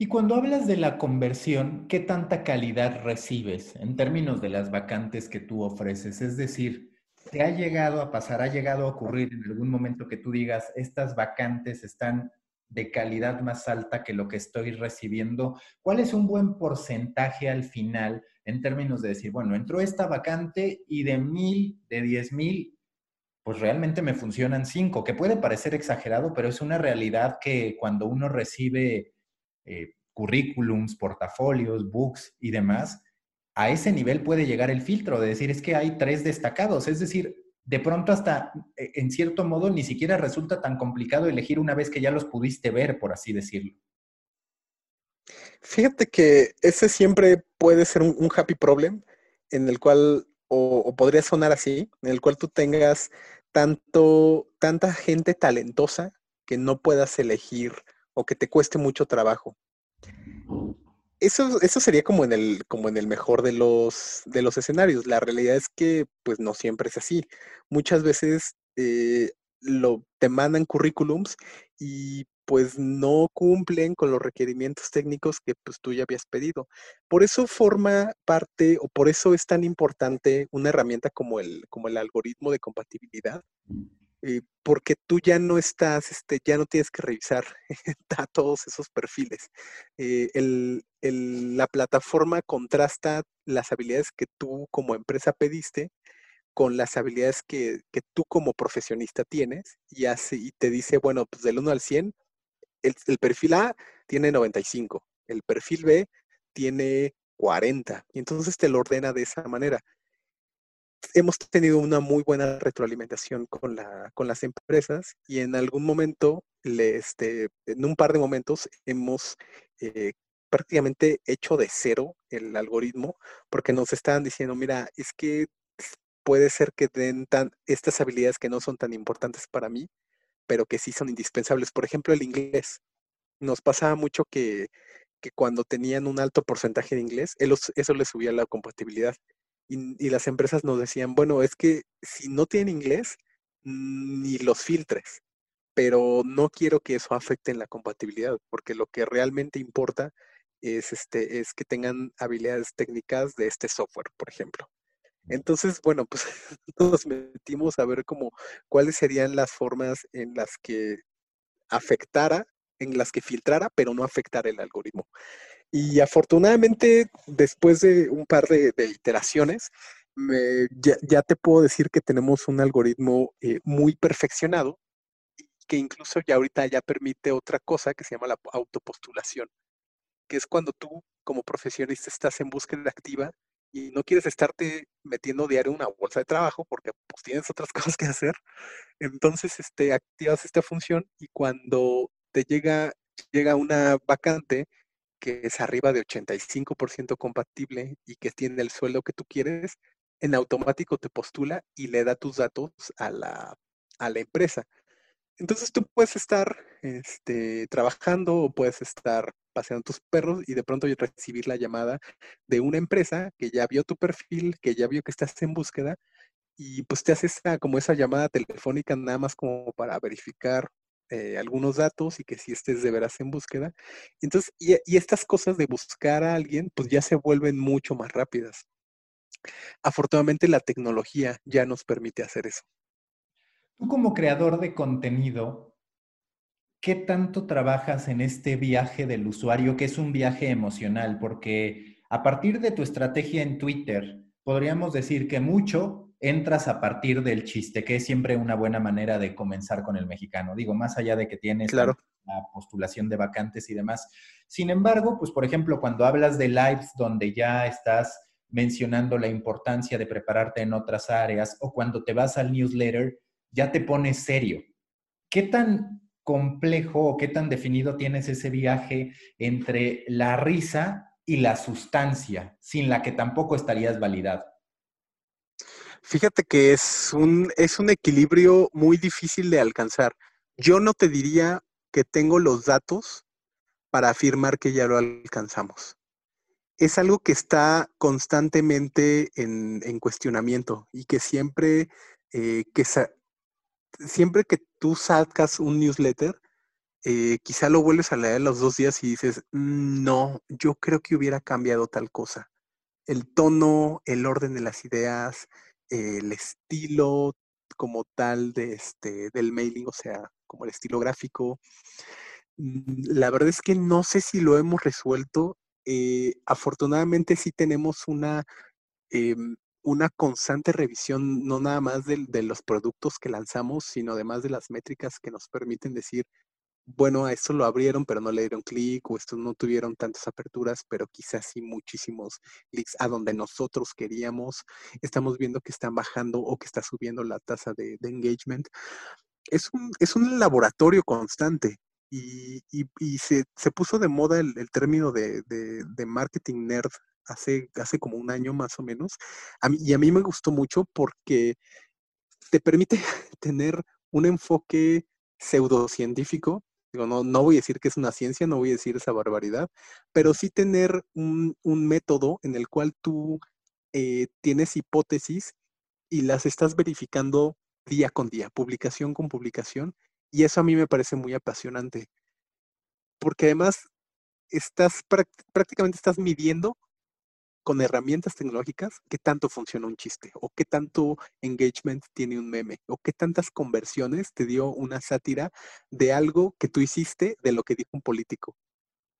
Y cuando hablas de la conversión, ¿qué tanta calidad recibes en términos de las vacantes que tú ofreces? Es decir, ¿te ha llegado a pasar, ha llegado a ocurrir en algún momento que tú digas, estas vacantes están de calidad más alta que lo que estoy recibiendo? ¿Cuál es un buen porcentaje al final en términos de decir, bueno, entró esta vacante y de mil, de diez mil, pues realmente me funcionan cinco, que puede parecer exagerado, pero es una realidad que cuando uno recibe eh, currículums, portafolios, books y demás, a ese nivel puede llegar el filtro de decir es que hay tres destacados. Es decir, de pronto hasta e, en cierto modo ni siquiera resulta tan complicado elegir una vez que ya los pudiste ver, por así decirlo. Fíjate que ese siempre puede ser un, happy problem en el cual, o, podría sonar así, en el cual tú tengas tanto, tanta gente talentosa que no puedas elegir o que te cueste mucho trabajo. Eso, eso sería como en el, como en el mejor de los, de los escenarios. La realidad es que pues no siempre es así. Muchas veces eh, lo, te mandan currículums y pues no cumplen con los requerimientos técnicos que pues tú ya habías pedido. Por eso forma parte o por eso es tan importante una herramienta como el, como el algoritmo de compatibilidad, eh, porque tú ya no estás, este, ya no tienes que revisar a todos esos perfiles. Eh, la plataforma contrasta las habilidades que tú como empresa pediste con las habilidades que, tú como profesionista tienes y, hace, y te dice, bueno, pues del 1 al 100, el, el perfil A tiene 95, el perfil B tiene 40, y entonces te lo ordena de esa manera hemos tenido una muy buena retroalimentación con, la, con las empresas y en algún momento, le, este, en un par de momentos, hemos eh, prácticamente hecho de cero el algoritmo porque nos estaban diciendo, mira, es que puede ser que den tan, estas habilidades que no son tan importantes para mí, pero que sí son indispensables. Por ejemplo, el inglés. Nos pasaba mucho que, que cuando tenían un alto porcentaje de inglés, eso les subía la compatibilidad y, las empresas nos decían, bueno, es que si no tienen inglés, ni los filtres, pero no quiero que eso afecte en la compatibilidad, porque lo que realmente importa es, este, es que tengan habilidades técnicas de este software, por ejemplo. Entonces, bueno, pues nos metimos a ver cómo cuáles serían las formas en las que afectara, en las que filtrara, pero no afectara el algoritmo. Y afortunadamente, después de un par de, iteraciones, ya, te puedo decir que tenemos un algoritmo eh, muy perfeccionado que incluso ya ahorita ya permite otra cosa que se llama la autopostulación, que es cuando tú como profesionista estás en búsqueda activa y no quieres estarte metiendo diario una bolsa de trabajo porque pues, tienes otras cosas que hacer. Entonces, este, activas esta función y cuando te llega, llega una vacante que es arriba de 85% compatible y que tiene el sueldo que tú quieres, en automático te postula y le da tus datos a la, empresa. Entonces tú puedes estar este, trabajando o puedes estar paseando tus perros y de pronto recibir la llamada de una empresa que ya vio tu perfil, que ya vio que estás en búsqueda y pues te hace esa, como esa llamada telefónica nada más como para verificar eh, algunos datos y que si estés de veras en búsqueda. Entonces, y, estas cosas de buscar a alguien, pues ya se vuelven mucho más rápidas. Afortunadamente la tecnología ya nos permite hacer eso. Tú como creador de contenido, ¿qué tanto trabajas en este viaje del usuario, que es un viaje emocional? Porque a partir de tu estrategia en Twitter, podríamos decir que mucho entras a partir del chiste, que es siempre una buena manera de comenzar con el mexicano. Digo, más allá de que tienes la postulación de vacantes y demás. Sin embargo, pues por ejemplo, cuando hablas de lives donde ya estás mencionando la importancia de prepararte en otras áreas o cuando te vas al newsletter, ya te pones serio. ¿Qué tan complejo o qué tan definido tienes ese viaje entre la risa y la sustancia, sin la que tampoco estarías validado? Fíjate que es un, es un equilibrio muy difícil de alcanzar. Yo no te diría que tengo los datos para afirmar que ya lo alcanzamos. Es algo que está constantemente en, cuestionamiento y que siempre, eh, que siempre que tú sacas un newsletter, eh, quizá lo vuelves a leer los dos días y dices, mm, no, yo creo que hubiera cambiado tal cosa. El tono, el orden de las ideas, el estilo como tal de este, del mailing, o sea, como el estilo gráfico. Mm, la verdad es que no sé si lo hemos resuelto. Eh, afortunadamente sí tenemos una, em, una constante revisión, no nada más de, de, los productos que lanzamos, sino además de las métricas que nos permiten decir, bueno, a esto lo abrieron, pero no le dieron clic, o estos no tuvieron tantas aperturas, pero quizás sí muchísimos clics a donde nosotros queríamos. Estamos viendo que están bajando o que está subiendo la tasa de, engagement. Es un, es un laboratorio constante y, se, puso de moda el, término de, marketing nerd hace, hace como un año más o menos. y a mí me gustó mucho porque te permite tener un enfoque pseudocientífico Digo, no, no voy a decir que es una ciencia, no voy a decir esa barbaridad, pero sí tener un, método en el cual tú eh, tienes hipótesis y las estás verificando día con día, publicación con publicación, y eso a mí me parece muy apasionante, porque además estás prácticamente estás midiendo con herramientas tecnológicas qué tanto funciona un chiste o qué tanto engagement tiene un meme o qué tantas conversiones te dio una sátira de algo que tú hiciste de lo que dijo un político.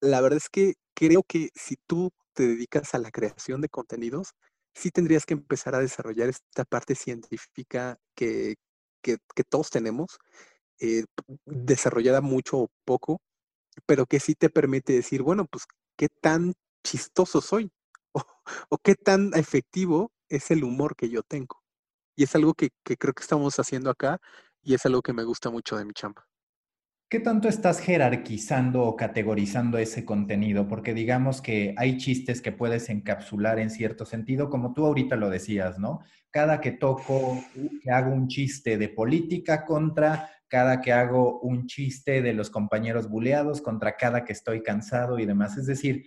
La verdad es que creo que si tú te dedicas a la creación de contenidos, sí tendrías que empezar a desarrollar esta parte científica que, todos tenemos, eh, desarrollada mucho o poco, pero que sí te permite decir, bueno, pues, ¿qué tan chistoso soy? O, qué tan efectivo es el humor que yo tengo. Y es algo que, creo que estamos haciendo acá y es algo que me gusta mucho de mi chamba. ¿Qué tanto estás jerarquizando o categorizando ese contenido? Porque digamos que hay chistes que puedes encapsular en cierto sentido, como tú ahorita lo decías, ¿no? Cada que toco, que hago un chiste de política contra cada que hago un chiste de los compañeros buleados, contra cada que estoy cansado y demás. Es decir,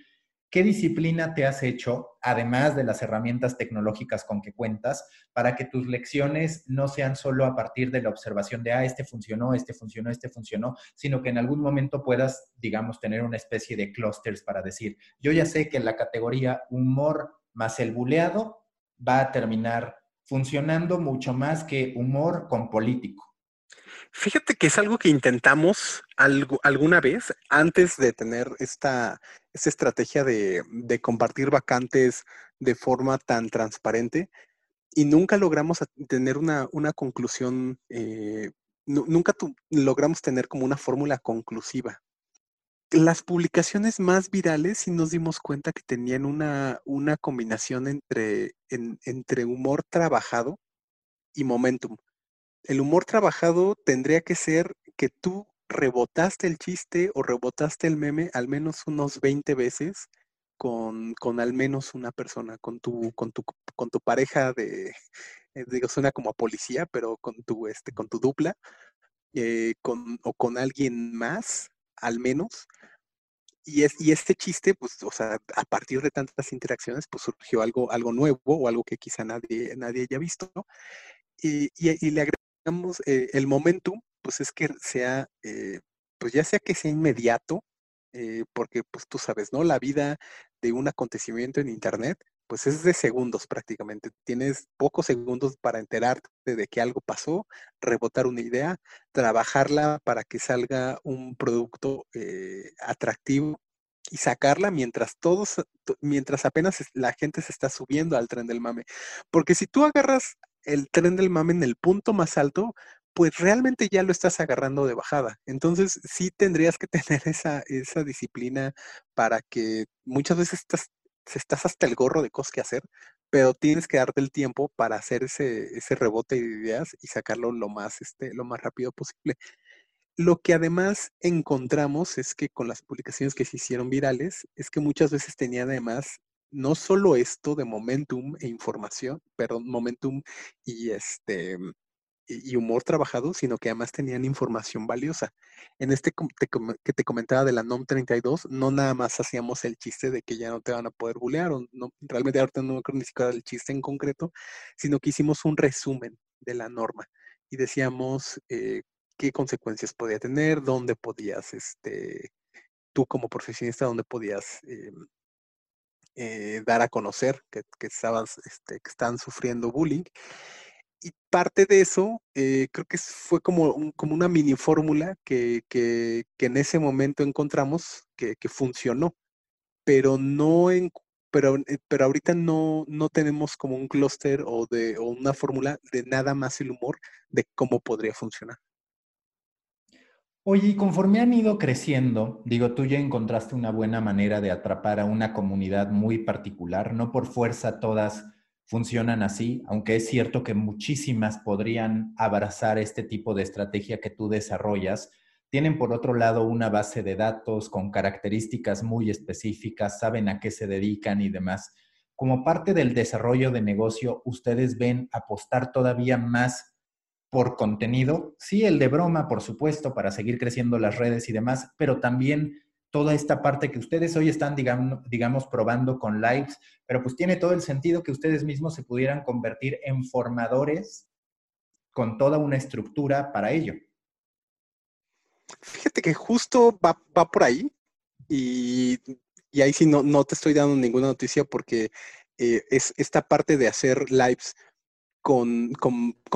¿Qué disciplina te has hecho, además de las herramientas tecnológicas con que cuentas, para que tus lecciones no sean solo a partir de la observación de, ah, este funcionó, este funcionó, este funcionó, sino que en algún momento puedas, digamos, tener una especie de clusters para decir, yo ya sé que la categoría humor más el buleado va a terminar funcionando mucho más que humor con político. Fíjate que es algo que intentamos alguna vez antes de tener esta, estrategia de, compartir vacantes de forma tan transparente y nunca logramos tener una, conclusión, eh, nunca logramos tener como una fórmula conclusiva. Las publicaciones más virales sí nos dimos cuenta que tenían una, combinación entre, entre humor trabajado y momentum el humor trabajado tendría que ser que tú rebotaste el chiste o rebotaste el meme al menos unos 20 veces con, al menos una persona, con tu, con tu, con tu pareja de, eh, digo, suena como a policía, pero con tu, este, con tu dupla, eh, con, o con alguien más, al menos. Y, es, y este chiste, pues, o sea, a partir de tantas interacciones, pues surgió algo, algo nuevo o algo que quizá nadie, nadie haya visto. Y, y, y digamos, eh, el momentum, pues es que sea, eh, pues ya sea que sea inmediato, eh, porque pues tú sabes, ¿no? La vida de un acontecimiento en Internet, pues es de segundos prácticamente. Tienes pocos segundos para enterarte de que algo pasó, rebotar una idea, trabajarla para que salga un producto atractivo y sacarla mientras todos, mientras apenas la gente se está subiendo al tren del mame. Porque si tú agarras el tren del mame en el punto más alto, pues realmente ya lo estás agarrando de bajada. Entonces sí tendrías que tener esa, esa disciplina para que muchas veces estás, estás hasta el gorro de cosas que hacer, pero tienes que darte el tiempo para hacer ese, ese rebote de ideas y sacarlo lo más, este, lo más rápido posible. Lo que además encontramos es que con las publicaciones que se hicieron virales, es que muchas veces tenían además no solo esto de momentum e información, perdón, momentum y este y humor trabajado, sino que además tenían información valiosa. En este que te comentaba de la NOM 32, no nada más hacíamos el chiste de que ya no te van a poder bulear, no, realmente ahorita no me acuerdo ni siquiera del chiste en concreto, sino que hicimos un resumen de la norma y decíamos eh, qué consecuencias podía tener, dónde podías, este, tú como profesionista, dónde podías em, eh, dar a conocer que, que, este, que estaban sufriendo bullying. Y parte de eso, eh, creo que fue como, como una mini fórmula que, que, en ese momento encontramos que, funcionó, pero no en, pero, eh, pero ahorita no, no tenemos como un clúster o, o una fórmula de nada más el humor de cómo podría funcionar. Oye, y conforme han ido creciendo, digo, tú ya encontraste una buena manera de atrapar a una comunidad muy particular, no por fuerza todas funcionan así, aunque es cierto que muchísimas podrían abrazar este tipo de estrategia que tú desarrollas. Tienen por otro lado una base de datos con características muy específicas, saben a qué se dedican y demás. Como parte del desarrollo de negocio, ¿ustedes ven apostar todavía más por contenido, sí, el de broma, por supuesto, para seguir creciendo las redes y demás, pero también toda esta parte que ustedes hoy están, digamos, digamos, probando con lives, pero pues tiene todo el sentido que ustedes mismos se pudieran convertir en formadores con toda una estructura para ello. Fíjate que justo va, por ahí y, ahí sí no, no te estoy dando ninguna noticia porque eh, es esta parte de hacer lives con,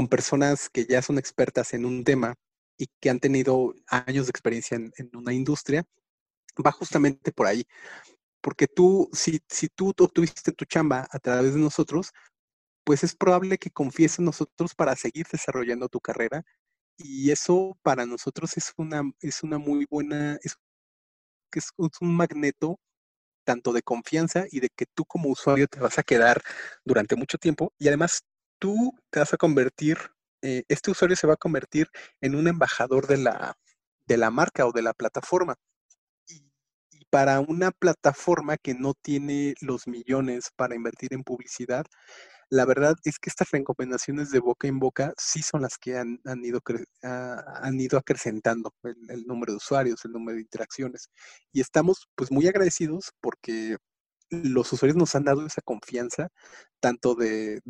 personas que ya son expertas en un tema y que han tenido años de experiencia en, una industria, va justamente por ahí. Porque tú, si, si tú obtuviste tu chamba a través de nosotros, pues es probable que confíes en nosotros para seguir desarrollando tu carrera. Y eso para nosotros es una, es una muy buena, es, es un magneto tanto de confianza y de que tú como usuario te vas a quedar durante mucho tiempo y además tú te vas a convertir, eh, este usuario se va a convertir en un embajador de la, de la marca o de la plataforma. Y, para una plataforma que no tiene los millones para invertir en publicidad, la verdad es que estas recomendaciones de boca en boca sí son las que han, han ido, han ido acrecentando el, el, número de usuarios, el número de interacciones. Y estamos pues muy agradecidos porque los usuarios nos han dado esa confianza, tanto de,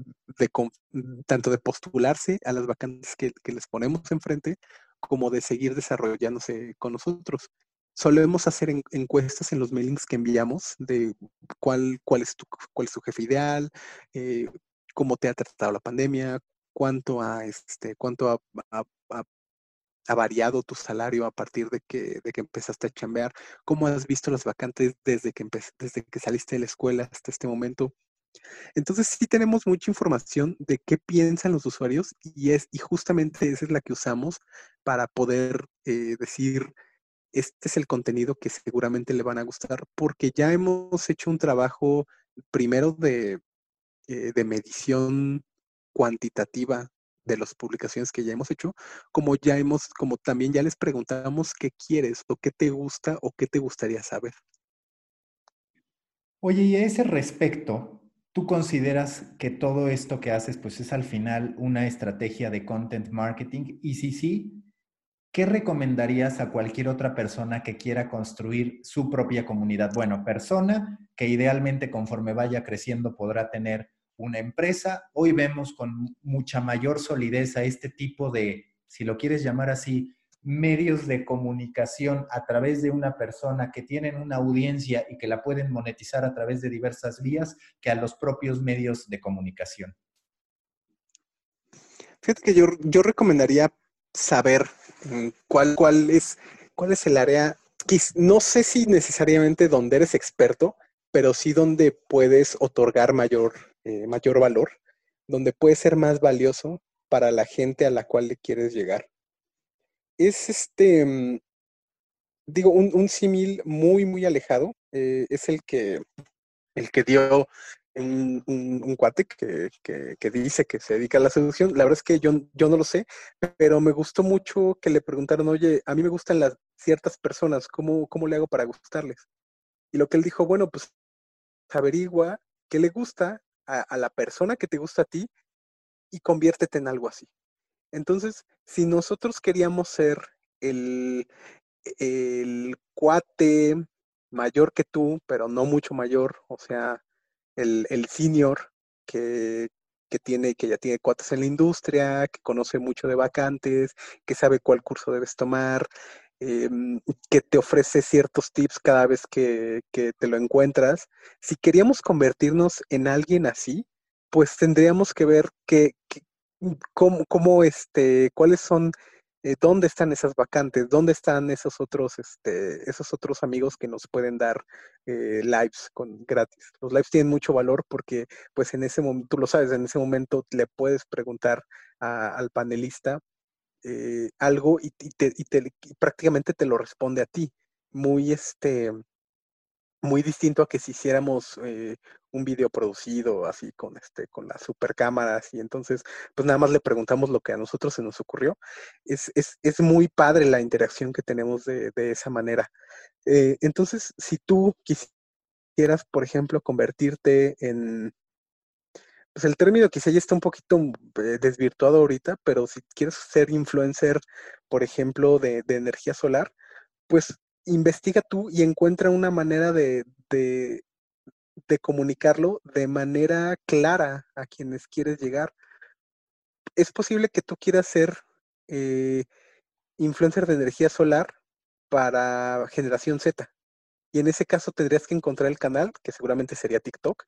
tanto de postularse a las vacantes que, les ponemos enfrente, como de seguir desarrollándose con nosotros. Solemos hacer encuestas en los mailings que enviamos de cuál, cuál, es, tu, cuál es tu jefe ideal, eh, cómo te ha tratado la pandemia, cuánto ha, este, cuánto ha, ha variado tu salario a partir de que, de que empezaste a chambear? ¿Cómo has visto las vacantes desde que, desde que saliste de la escuela hasta este momento? Entonces sí tenemos mucha información de qué piensan los usuarios y, es, y justamente esa es la que usamos para poder eh, decir, este es el contenido que seguramente le van a gustar, porque ya hemos hecho un trabajo primero de, eh, de medición cuantitativa de las publicaciones que ya hemos hecho, como ya hemos, como también ya les preguntamos qué quieres o qué te gusta o qué te gustaría saber. Oye, y a ese respecto, ¿tú consideras que todo esto que haces, pues es al final una estrategia de content marketing? Y si sí, ¿qué recomendarías a cualquier otra persona que quiera construir su propia comunidad? Bueno, persona que idealmente conforme vaya creciendo podrá tener una empresa. Hoy vemos con mucha mayor solidez a este tipo de, si lo quieres llamar así, medios de comunicación a través de una persona que tienen una audiencia y que la pueden monetizar a través de diversas vías que a los propios medios de comunicación. Fíjate que yo, yo recomendaría saber mm, cuál, cuál, es, cuál es el área, no sé si necesariamente donde eres experto, pero sí donde puedes otorgar mayor eh, mayor valor, donde puede ser más valioso para la gente a la cual le quieres llegar. Es este, mm, digo, un, símil muy, muy alejado. Eh, es el que, el que dio un, un, cuate que, que, dice que se dedica a la seducción. La verdad es que yo, yo no lo sé, pero me gustó mucho que le preguntaron, oye, a mí me gustan las ciertas personas, ¿cómo, cómo le hago para gustarles? Y lo que él dijo, bueno, pues averigua qué le gusta a, la persona que te gusta a ti y conviértete en algo así. Entonces, si nosotros queríamos ser el, el cuate mayor que tú, pero no mucho mayor, o sea, el, el senior que, que, tiene, que ya tiene cuates en la industria, que conoce mucho de vacantes, que sabe cuál curso debes tomar, Em, que te ofrece ciertos tips cada vez que, te lo encuentras. Si queríamos convertirnos en alguien así, pues tendríamos que ver que, cómo, este, cuáles son, eh, dónde están esas vacantes, dónde están esos otros, este, esos otros amigos que nos pueden dar eh, lives con gratis. Los lives tienen mucho valor porque, pues en ese momento, tú lo sabes, en ese momento le puedes preguntar al panelista eh, algo y, te, prácticamente te lo responde a ti. Muy, este, muy distinto a que si hiciéramos eh, un video producido así con este con las super cámaras y entonces pues nada más le preguntamos lo que a nosotros se nos ocurrió es, es, muy padre la interacción que tenemos de, esa manera eh, entonces si tú quisieras por ejemplo convertirte en pues el término quizá ya está un poquito eh, desvirtuado ahorita, pero si quieres ser influencer, por ejemplo, de, energía solar, pues investiga tú y encuentra una manera de, comunicarlo de manera clara a quienes quieres llegar. Es posible que tú quieras ser eh, influencer de energía solar para generación Z. Y en ese caso tendrías que encontrar el canal, que seguramente sería TikTok,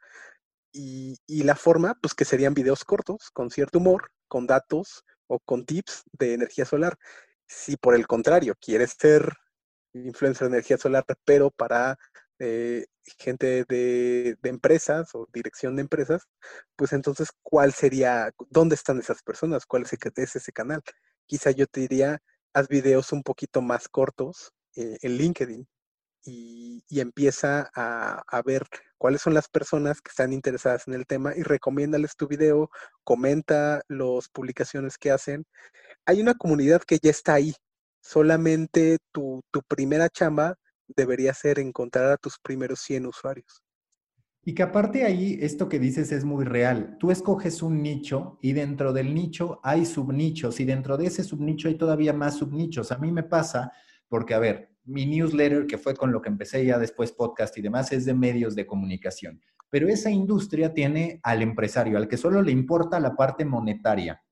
y, la forma, pues que serían videos cortos, con cierto humor, con datos o con tips de energía solar. Si por el contrario quieres ser influencer de energía solar, pero para eh, gente de, empresas o dirección de empresas, pues entonces, ¿cuál sería, dónde están esas personas? ¿Cuál es, ese canal? Quizá yo te diría, haz videos un poquito más cortos eh, en LinkedIn y, empieza a, ver cuáles son las personas que están interesadas en el tema y recomiéndales tu video, comenta las publicaciones que hacen. Hay una comunidad que ya está ahí. Solamente tu, tu primera chamba debería ser encontrar a tus primeros 100 usuarios. Y que aparte ahí, esto que dices es muy real. Tú escoges un nicho y dentro del nicho hay subnichos y dentro de ese subnicho hay todavía más subnichos. A mí me pasa porque, a ver, mi newsletter, que fue con lo que empecé ya después podcast y demás, es de medios de comunicación. Pero esa industria tiene al empresario, al que solo le importa la parte monetaria.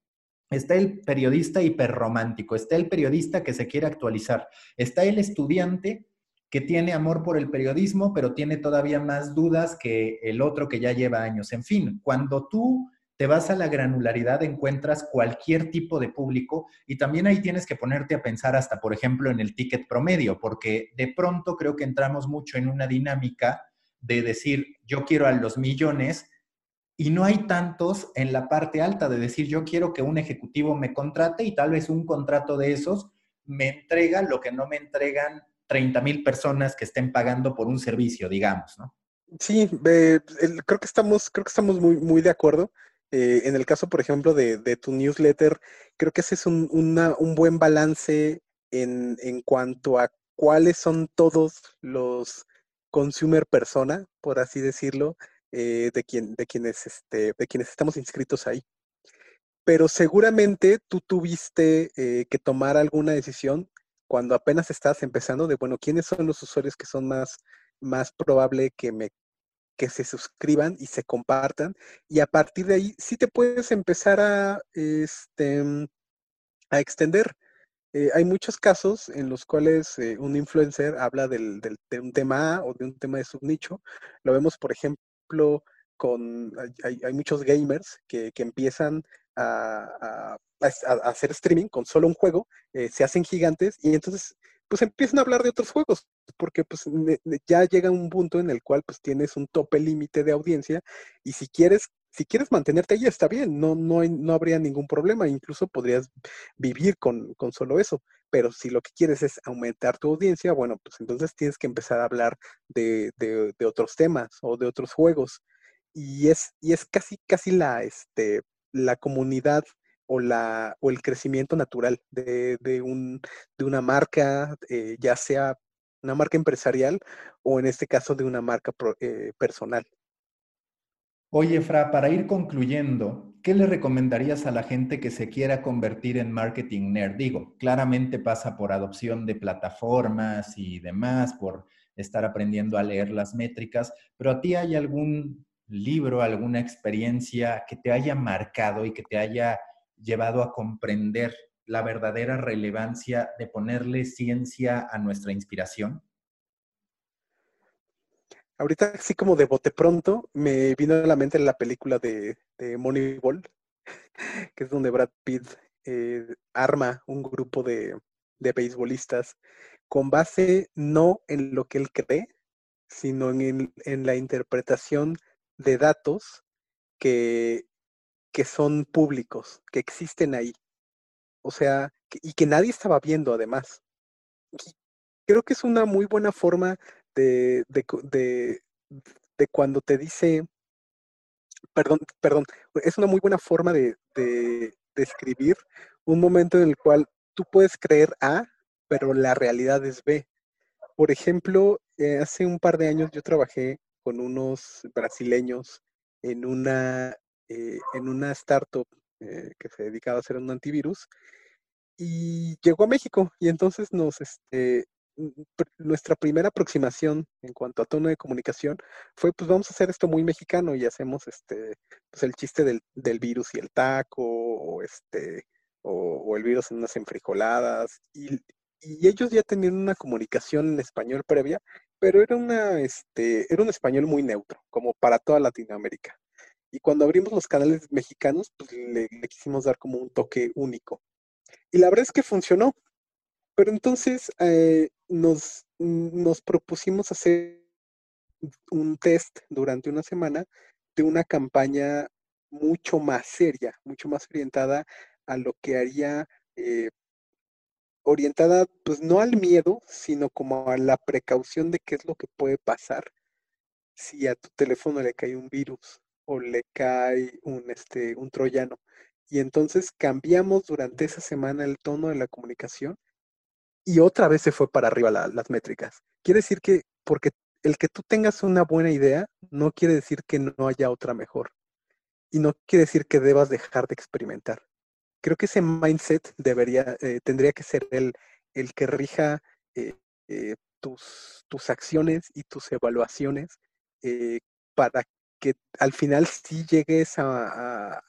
Está el periodista hiperromántico, está el periodista que se quiere actualizar, está el estudiante que tiene amor por el periodismo, pero tiene todavía más dudas que el otro que ya lleva años. En fin, cuando tú te vas a la granularidad, encuentras cualquier tipo de público y también ahí tienes que ponerte a pensar hasta, por ejemplo, en el ticket promedio, porque de pronto creo que entramos mucho en una dinámica de decir, yo quiero a los millones y no hay tantos en la parte alta de decir, yo quiero que un ejecutivo me contrate y tal vez un contrato de esos me entrega lo que no me entregan 30 mil personas que estén pagando por un servicio, digamos, ¿no? Sí, creo que estamos, creo que estamos muy, muy de acuerdo. Eh, en el caso, por ejemplo, de, tu newsletter, creo que ese es un, buen balance en, cuanto a cuáles son todos los consumer persona, por así decirlo, eh, de, de, quienes, este, de quienes estamos inscritos ahí. Pero seguramente tú tuviste eh, que tomar alguna decisión cuando apenas estás empezando de, bueno, ¿quiénes son los usuarios que son más, más probable que me que se suscriban y se compartan. Y a partir de ahí sí te puedes empezar a, este, mm, a extender. Eh, hay muchos casos en los cuales eh, un influencer habla del, de un tema o de un tema de subnicho. Lo vemos, por ejemplo, con, hay, hay muchos gamers que, que empiezan a, a, hacer streaming con solo un juego, eh, se hacen gigantes y entonces pues empiezan a hablar de otros juegos, porque pues ya llega un punto en el cual pues tienes un tope límite de audiencia y si quieres si quieres mantenerte ahí está bien, no, no, no habría ningún problema, incluso podrías vivir con, con, solo eso, pero si lo que quieres es aumentar tu audiencia, bueno, pues entonces tienes que empezar a hablar de, de, otros temas o de otros juegos. Y es, y es casi, casi la, este, la comunidad o, la, o el crecimiento natural de, de, un, de una marca, eh, ya sea una marca empresarial o en este caso de una marca eh, personal. Oye, Fra, para ir concluyendo, ¿qué le recomendarías a la gente que se quiera convertir en marketing nerd? Digo, claramente pasa por adopción de plataformas y demás, por estar aprendiendo a leer las métricas, pero a ti hay algún libro, alguna experiencia que te haya marcado y que te haya llevado a comprender la verdadera relevancia de ponerle ciencia a nuestra inspiración? Ahorita, así como de bote pronto, me vino a la mente la película de, Moneyball, que es donde Brad Pitt eh, arma un grupo de, de beisbolistas con base no en lo que él cree, sino en, en la interpretación de datos que que son públicos, que existen ahí. O sea, y que nadie estaba viendo además. creo que es una muy buena forma de, de, de, cuando te dice, perdón, perdón, es una muy buena forma de, de describir un momento en el cual tú puedes creer A, pero la realidad es B. Por ejemplo, eh, hace un par de años yo trabajé con unos brasileños en una, eh, en una startup eh, que se dedicaba a hacer un antivirus y llegó a México y entonces nos, este, nuestra primera aproximación en cuanto a tono de comunicación fue, pues vamos a hacer esto muy mexicano y hacemos este, pues el chiste del, del virus y el taco, o este, o, el virus en unas enfrijoladas, y, ellos ya tenían una comunicación en español previa, pero era una, este, era un español muy neutro, como para toda Latinoamérica. Y cuando abrimos los canales mexicanos, pues le, quisimos dar como un toque único. Y la verdad es que funcionó. Pero entonces eh, nos, nos propusimos hacer un test durante una semana de una campaña mucho más seria, mucho más orientada a lo que haría, eh, orientada pues no al miedo, sino como a la precaución de qué es lo que puede pasar si a tu teléfono le cae un virus o le cae un, este, un troyano. Y entonces cambiamos durante esa semana el tono de la comunicación y otra vez se fue para arriba las métricas. Quiere decir que porque el que tú tengas una buena idea no quiere decir que no haya otra mejor. Y no quiere decir que debas dejar de experimentar. Creo que ese mindset debería, eh, tendría que ser el, el que rija eh, eh, tus, tus, acciones y tus evaluaciones para que al final sí llegues a,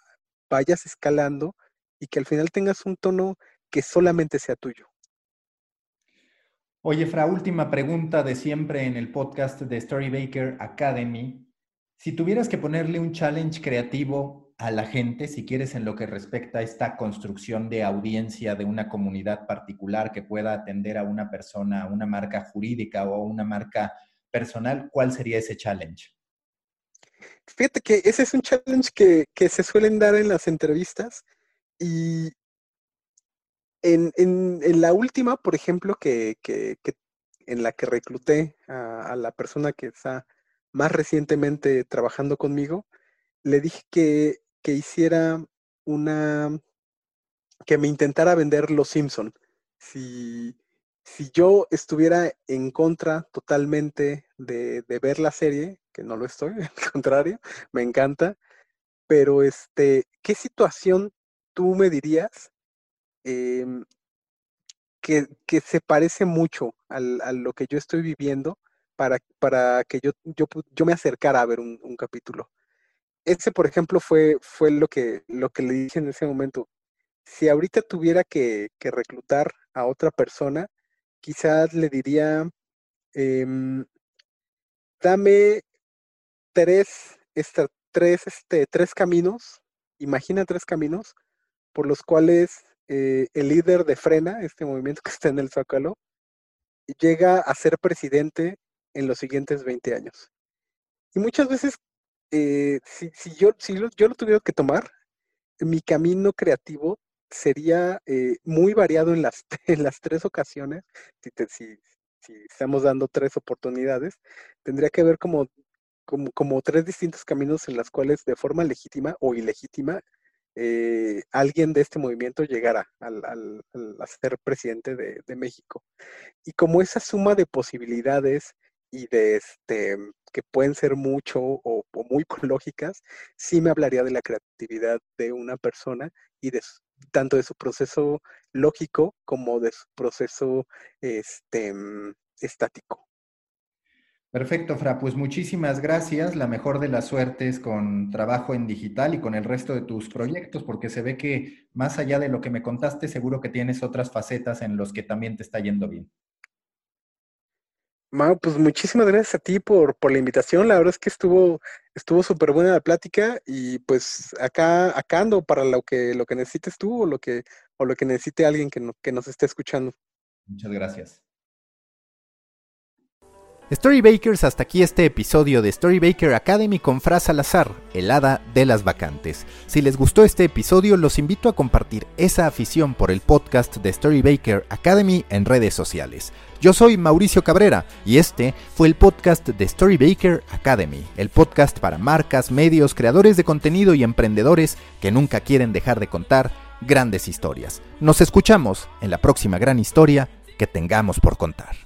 vayas escalando y que al final tengas un tono que solamente sea tuyo. Oye, Fra, última pregunta de siempre en el podcast de Storybaker Academy. Si tuvieras que ponerle un challenge creativo a la gente, si quieres, en lo que respecta a esta construcción de audiencia de una comunidad particular que pueda atender a una persona, a una marca jurídica o a una marca personal, ¿cuál sería ese challenge? Fíjate que ese es un challenge que, que se suelen dar en las entrevistas y, en, la última, por ejemplo, que, en la que recluté a, la persona que está más recientemente trabajando conmigo, le dije que, hiciera una, que me intentara vender Los Simpson. Si, si yo estuviera en contra totalmente de, ver la serie, que no lo estoy, al contrario, me encanta, pero este, ¿qué situación tú me dirías Em, que, se parece mucho a lo que yo estoy viviendo para, para que yo, yo, yo, me acercara a ver un, capítulo. Ese, por ejemplo, fue, fue lo, que, lo que le dije en ese momento. Si ahorita tuviera que, reclutar a otra persona, quizás le diría, em, dame tres, tres, este, tres caminos, imagina tres caminos por los cuales eh, el líder de Frena, este movimiento que está en el Zócalo, llega a ser presidente en los siguientes 20 años. Y muchas veces, eh, si, yo, si yo lo tuviera que tomar, mi camino creativo sería eh, muy variado en las, en las tres ocasiones, si, si, si, estamos dando tres oportunidades, tendría que ver como, como, tres distintos caminos en las cuales de forma legítima o ilegítima eh, alguien de este movimiento llegara al, a ser presidente de, México. Y como esa suma de posibilidades y de este que pueden ser mucho o, muy lógicas, sí me hablaría de la creatividad de una persona y de tanto de su proceso lógico como de su proceso este, estático. Perfecto, Fra. Pues muchísimas gracias. La mejor de las suertes con trabajo en digital y con el resto de tus proyectos, porque se ve que más allá de lo que me contaste, seguro que tienes otras facetas en los que también te está yendo bien. Mau, pues muchísimas gracias a ti por, por la invitación. La verdad es que estuvo estuvo súper buena la plática y pues acá, acá ando para lo que, lo que necesites tú o lo que, o lo que necesite alguien que, que nos esté escuchando. Muchas gracias. Storybakers, hasta aquí este episodio de Storybaker Academy con Fra Salazar, el hada de las vacantes. Si les gustó este episodio, los invito a compartir esa afición por el podcast de Storybaker Academy en redes sociales. Yo soy Mauricio Cabrera y este fue el podcast de Storybaker Academy, el podcast para marcas, medios, creadores de contenido y emprendedores que nunca quieren dejar de contar grandes historias. Nos escuchamos en la próxima gran historia que tengamos por contar.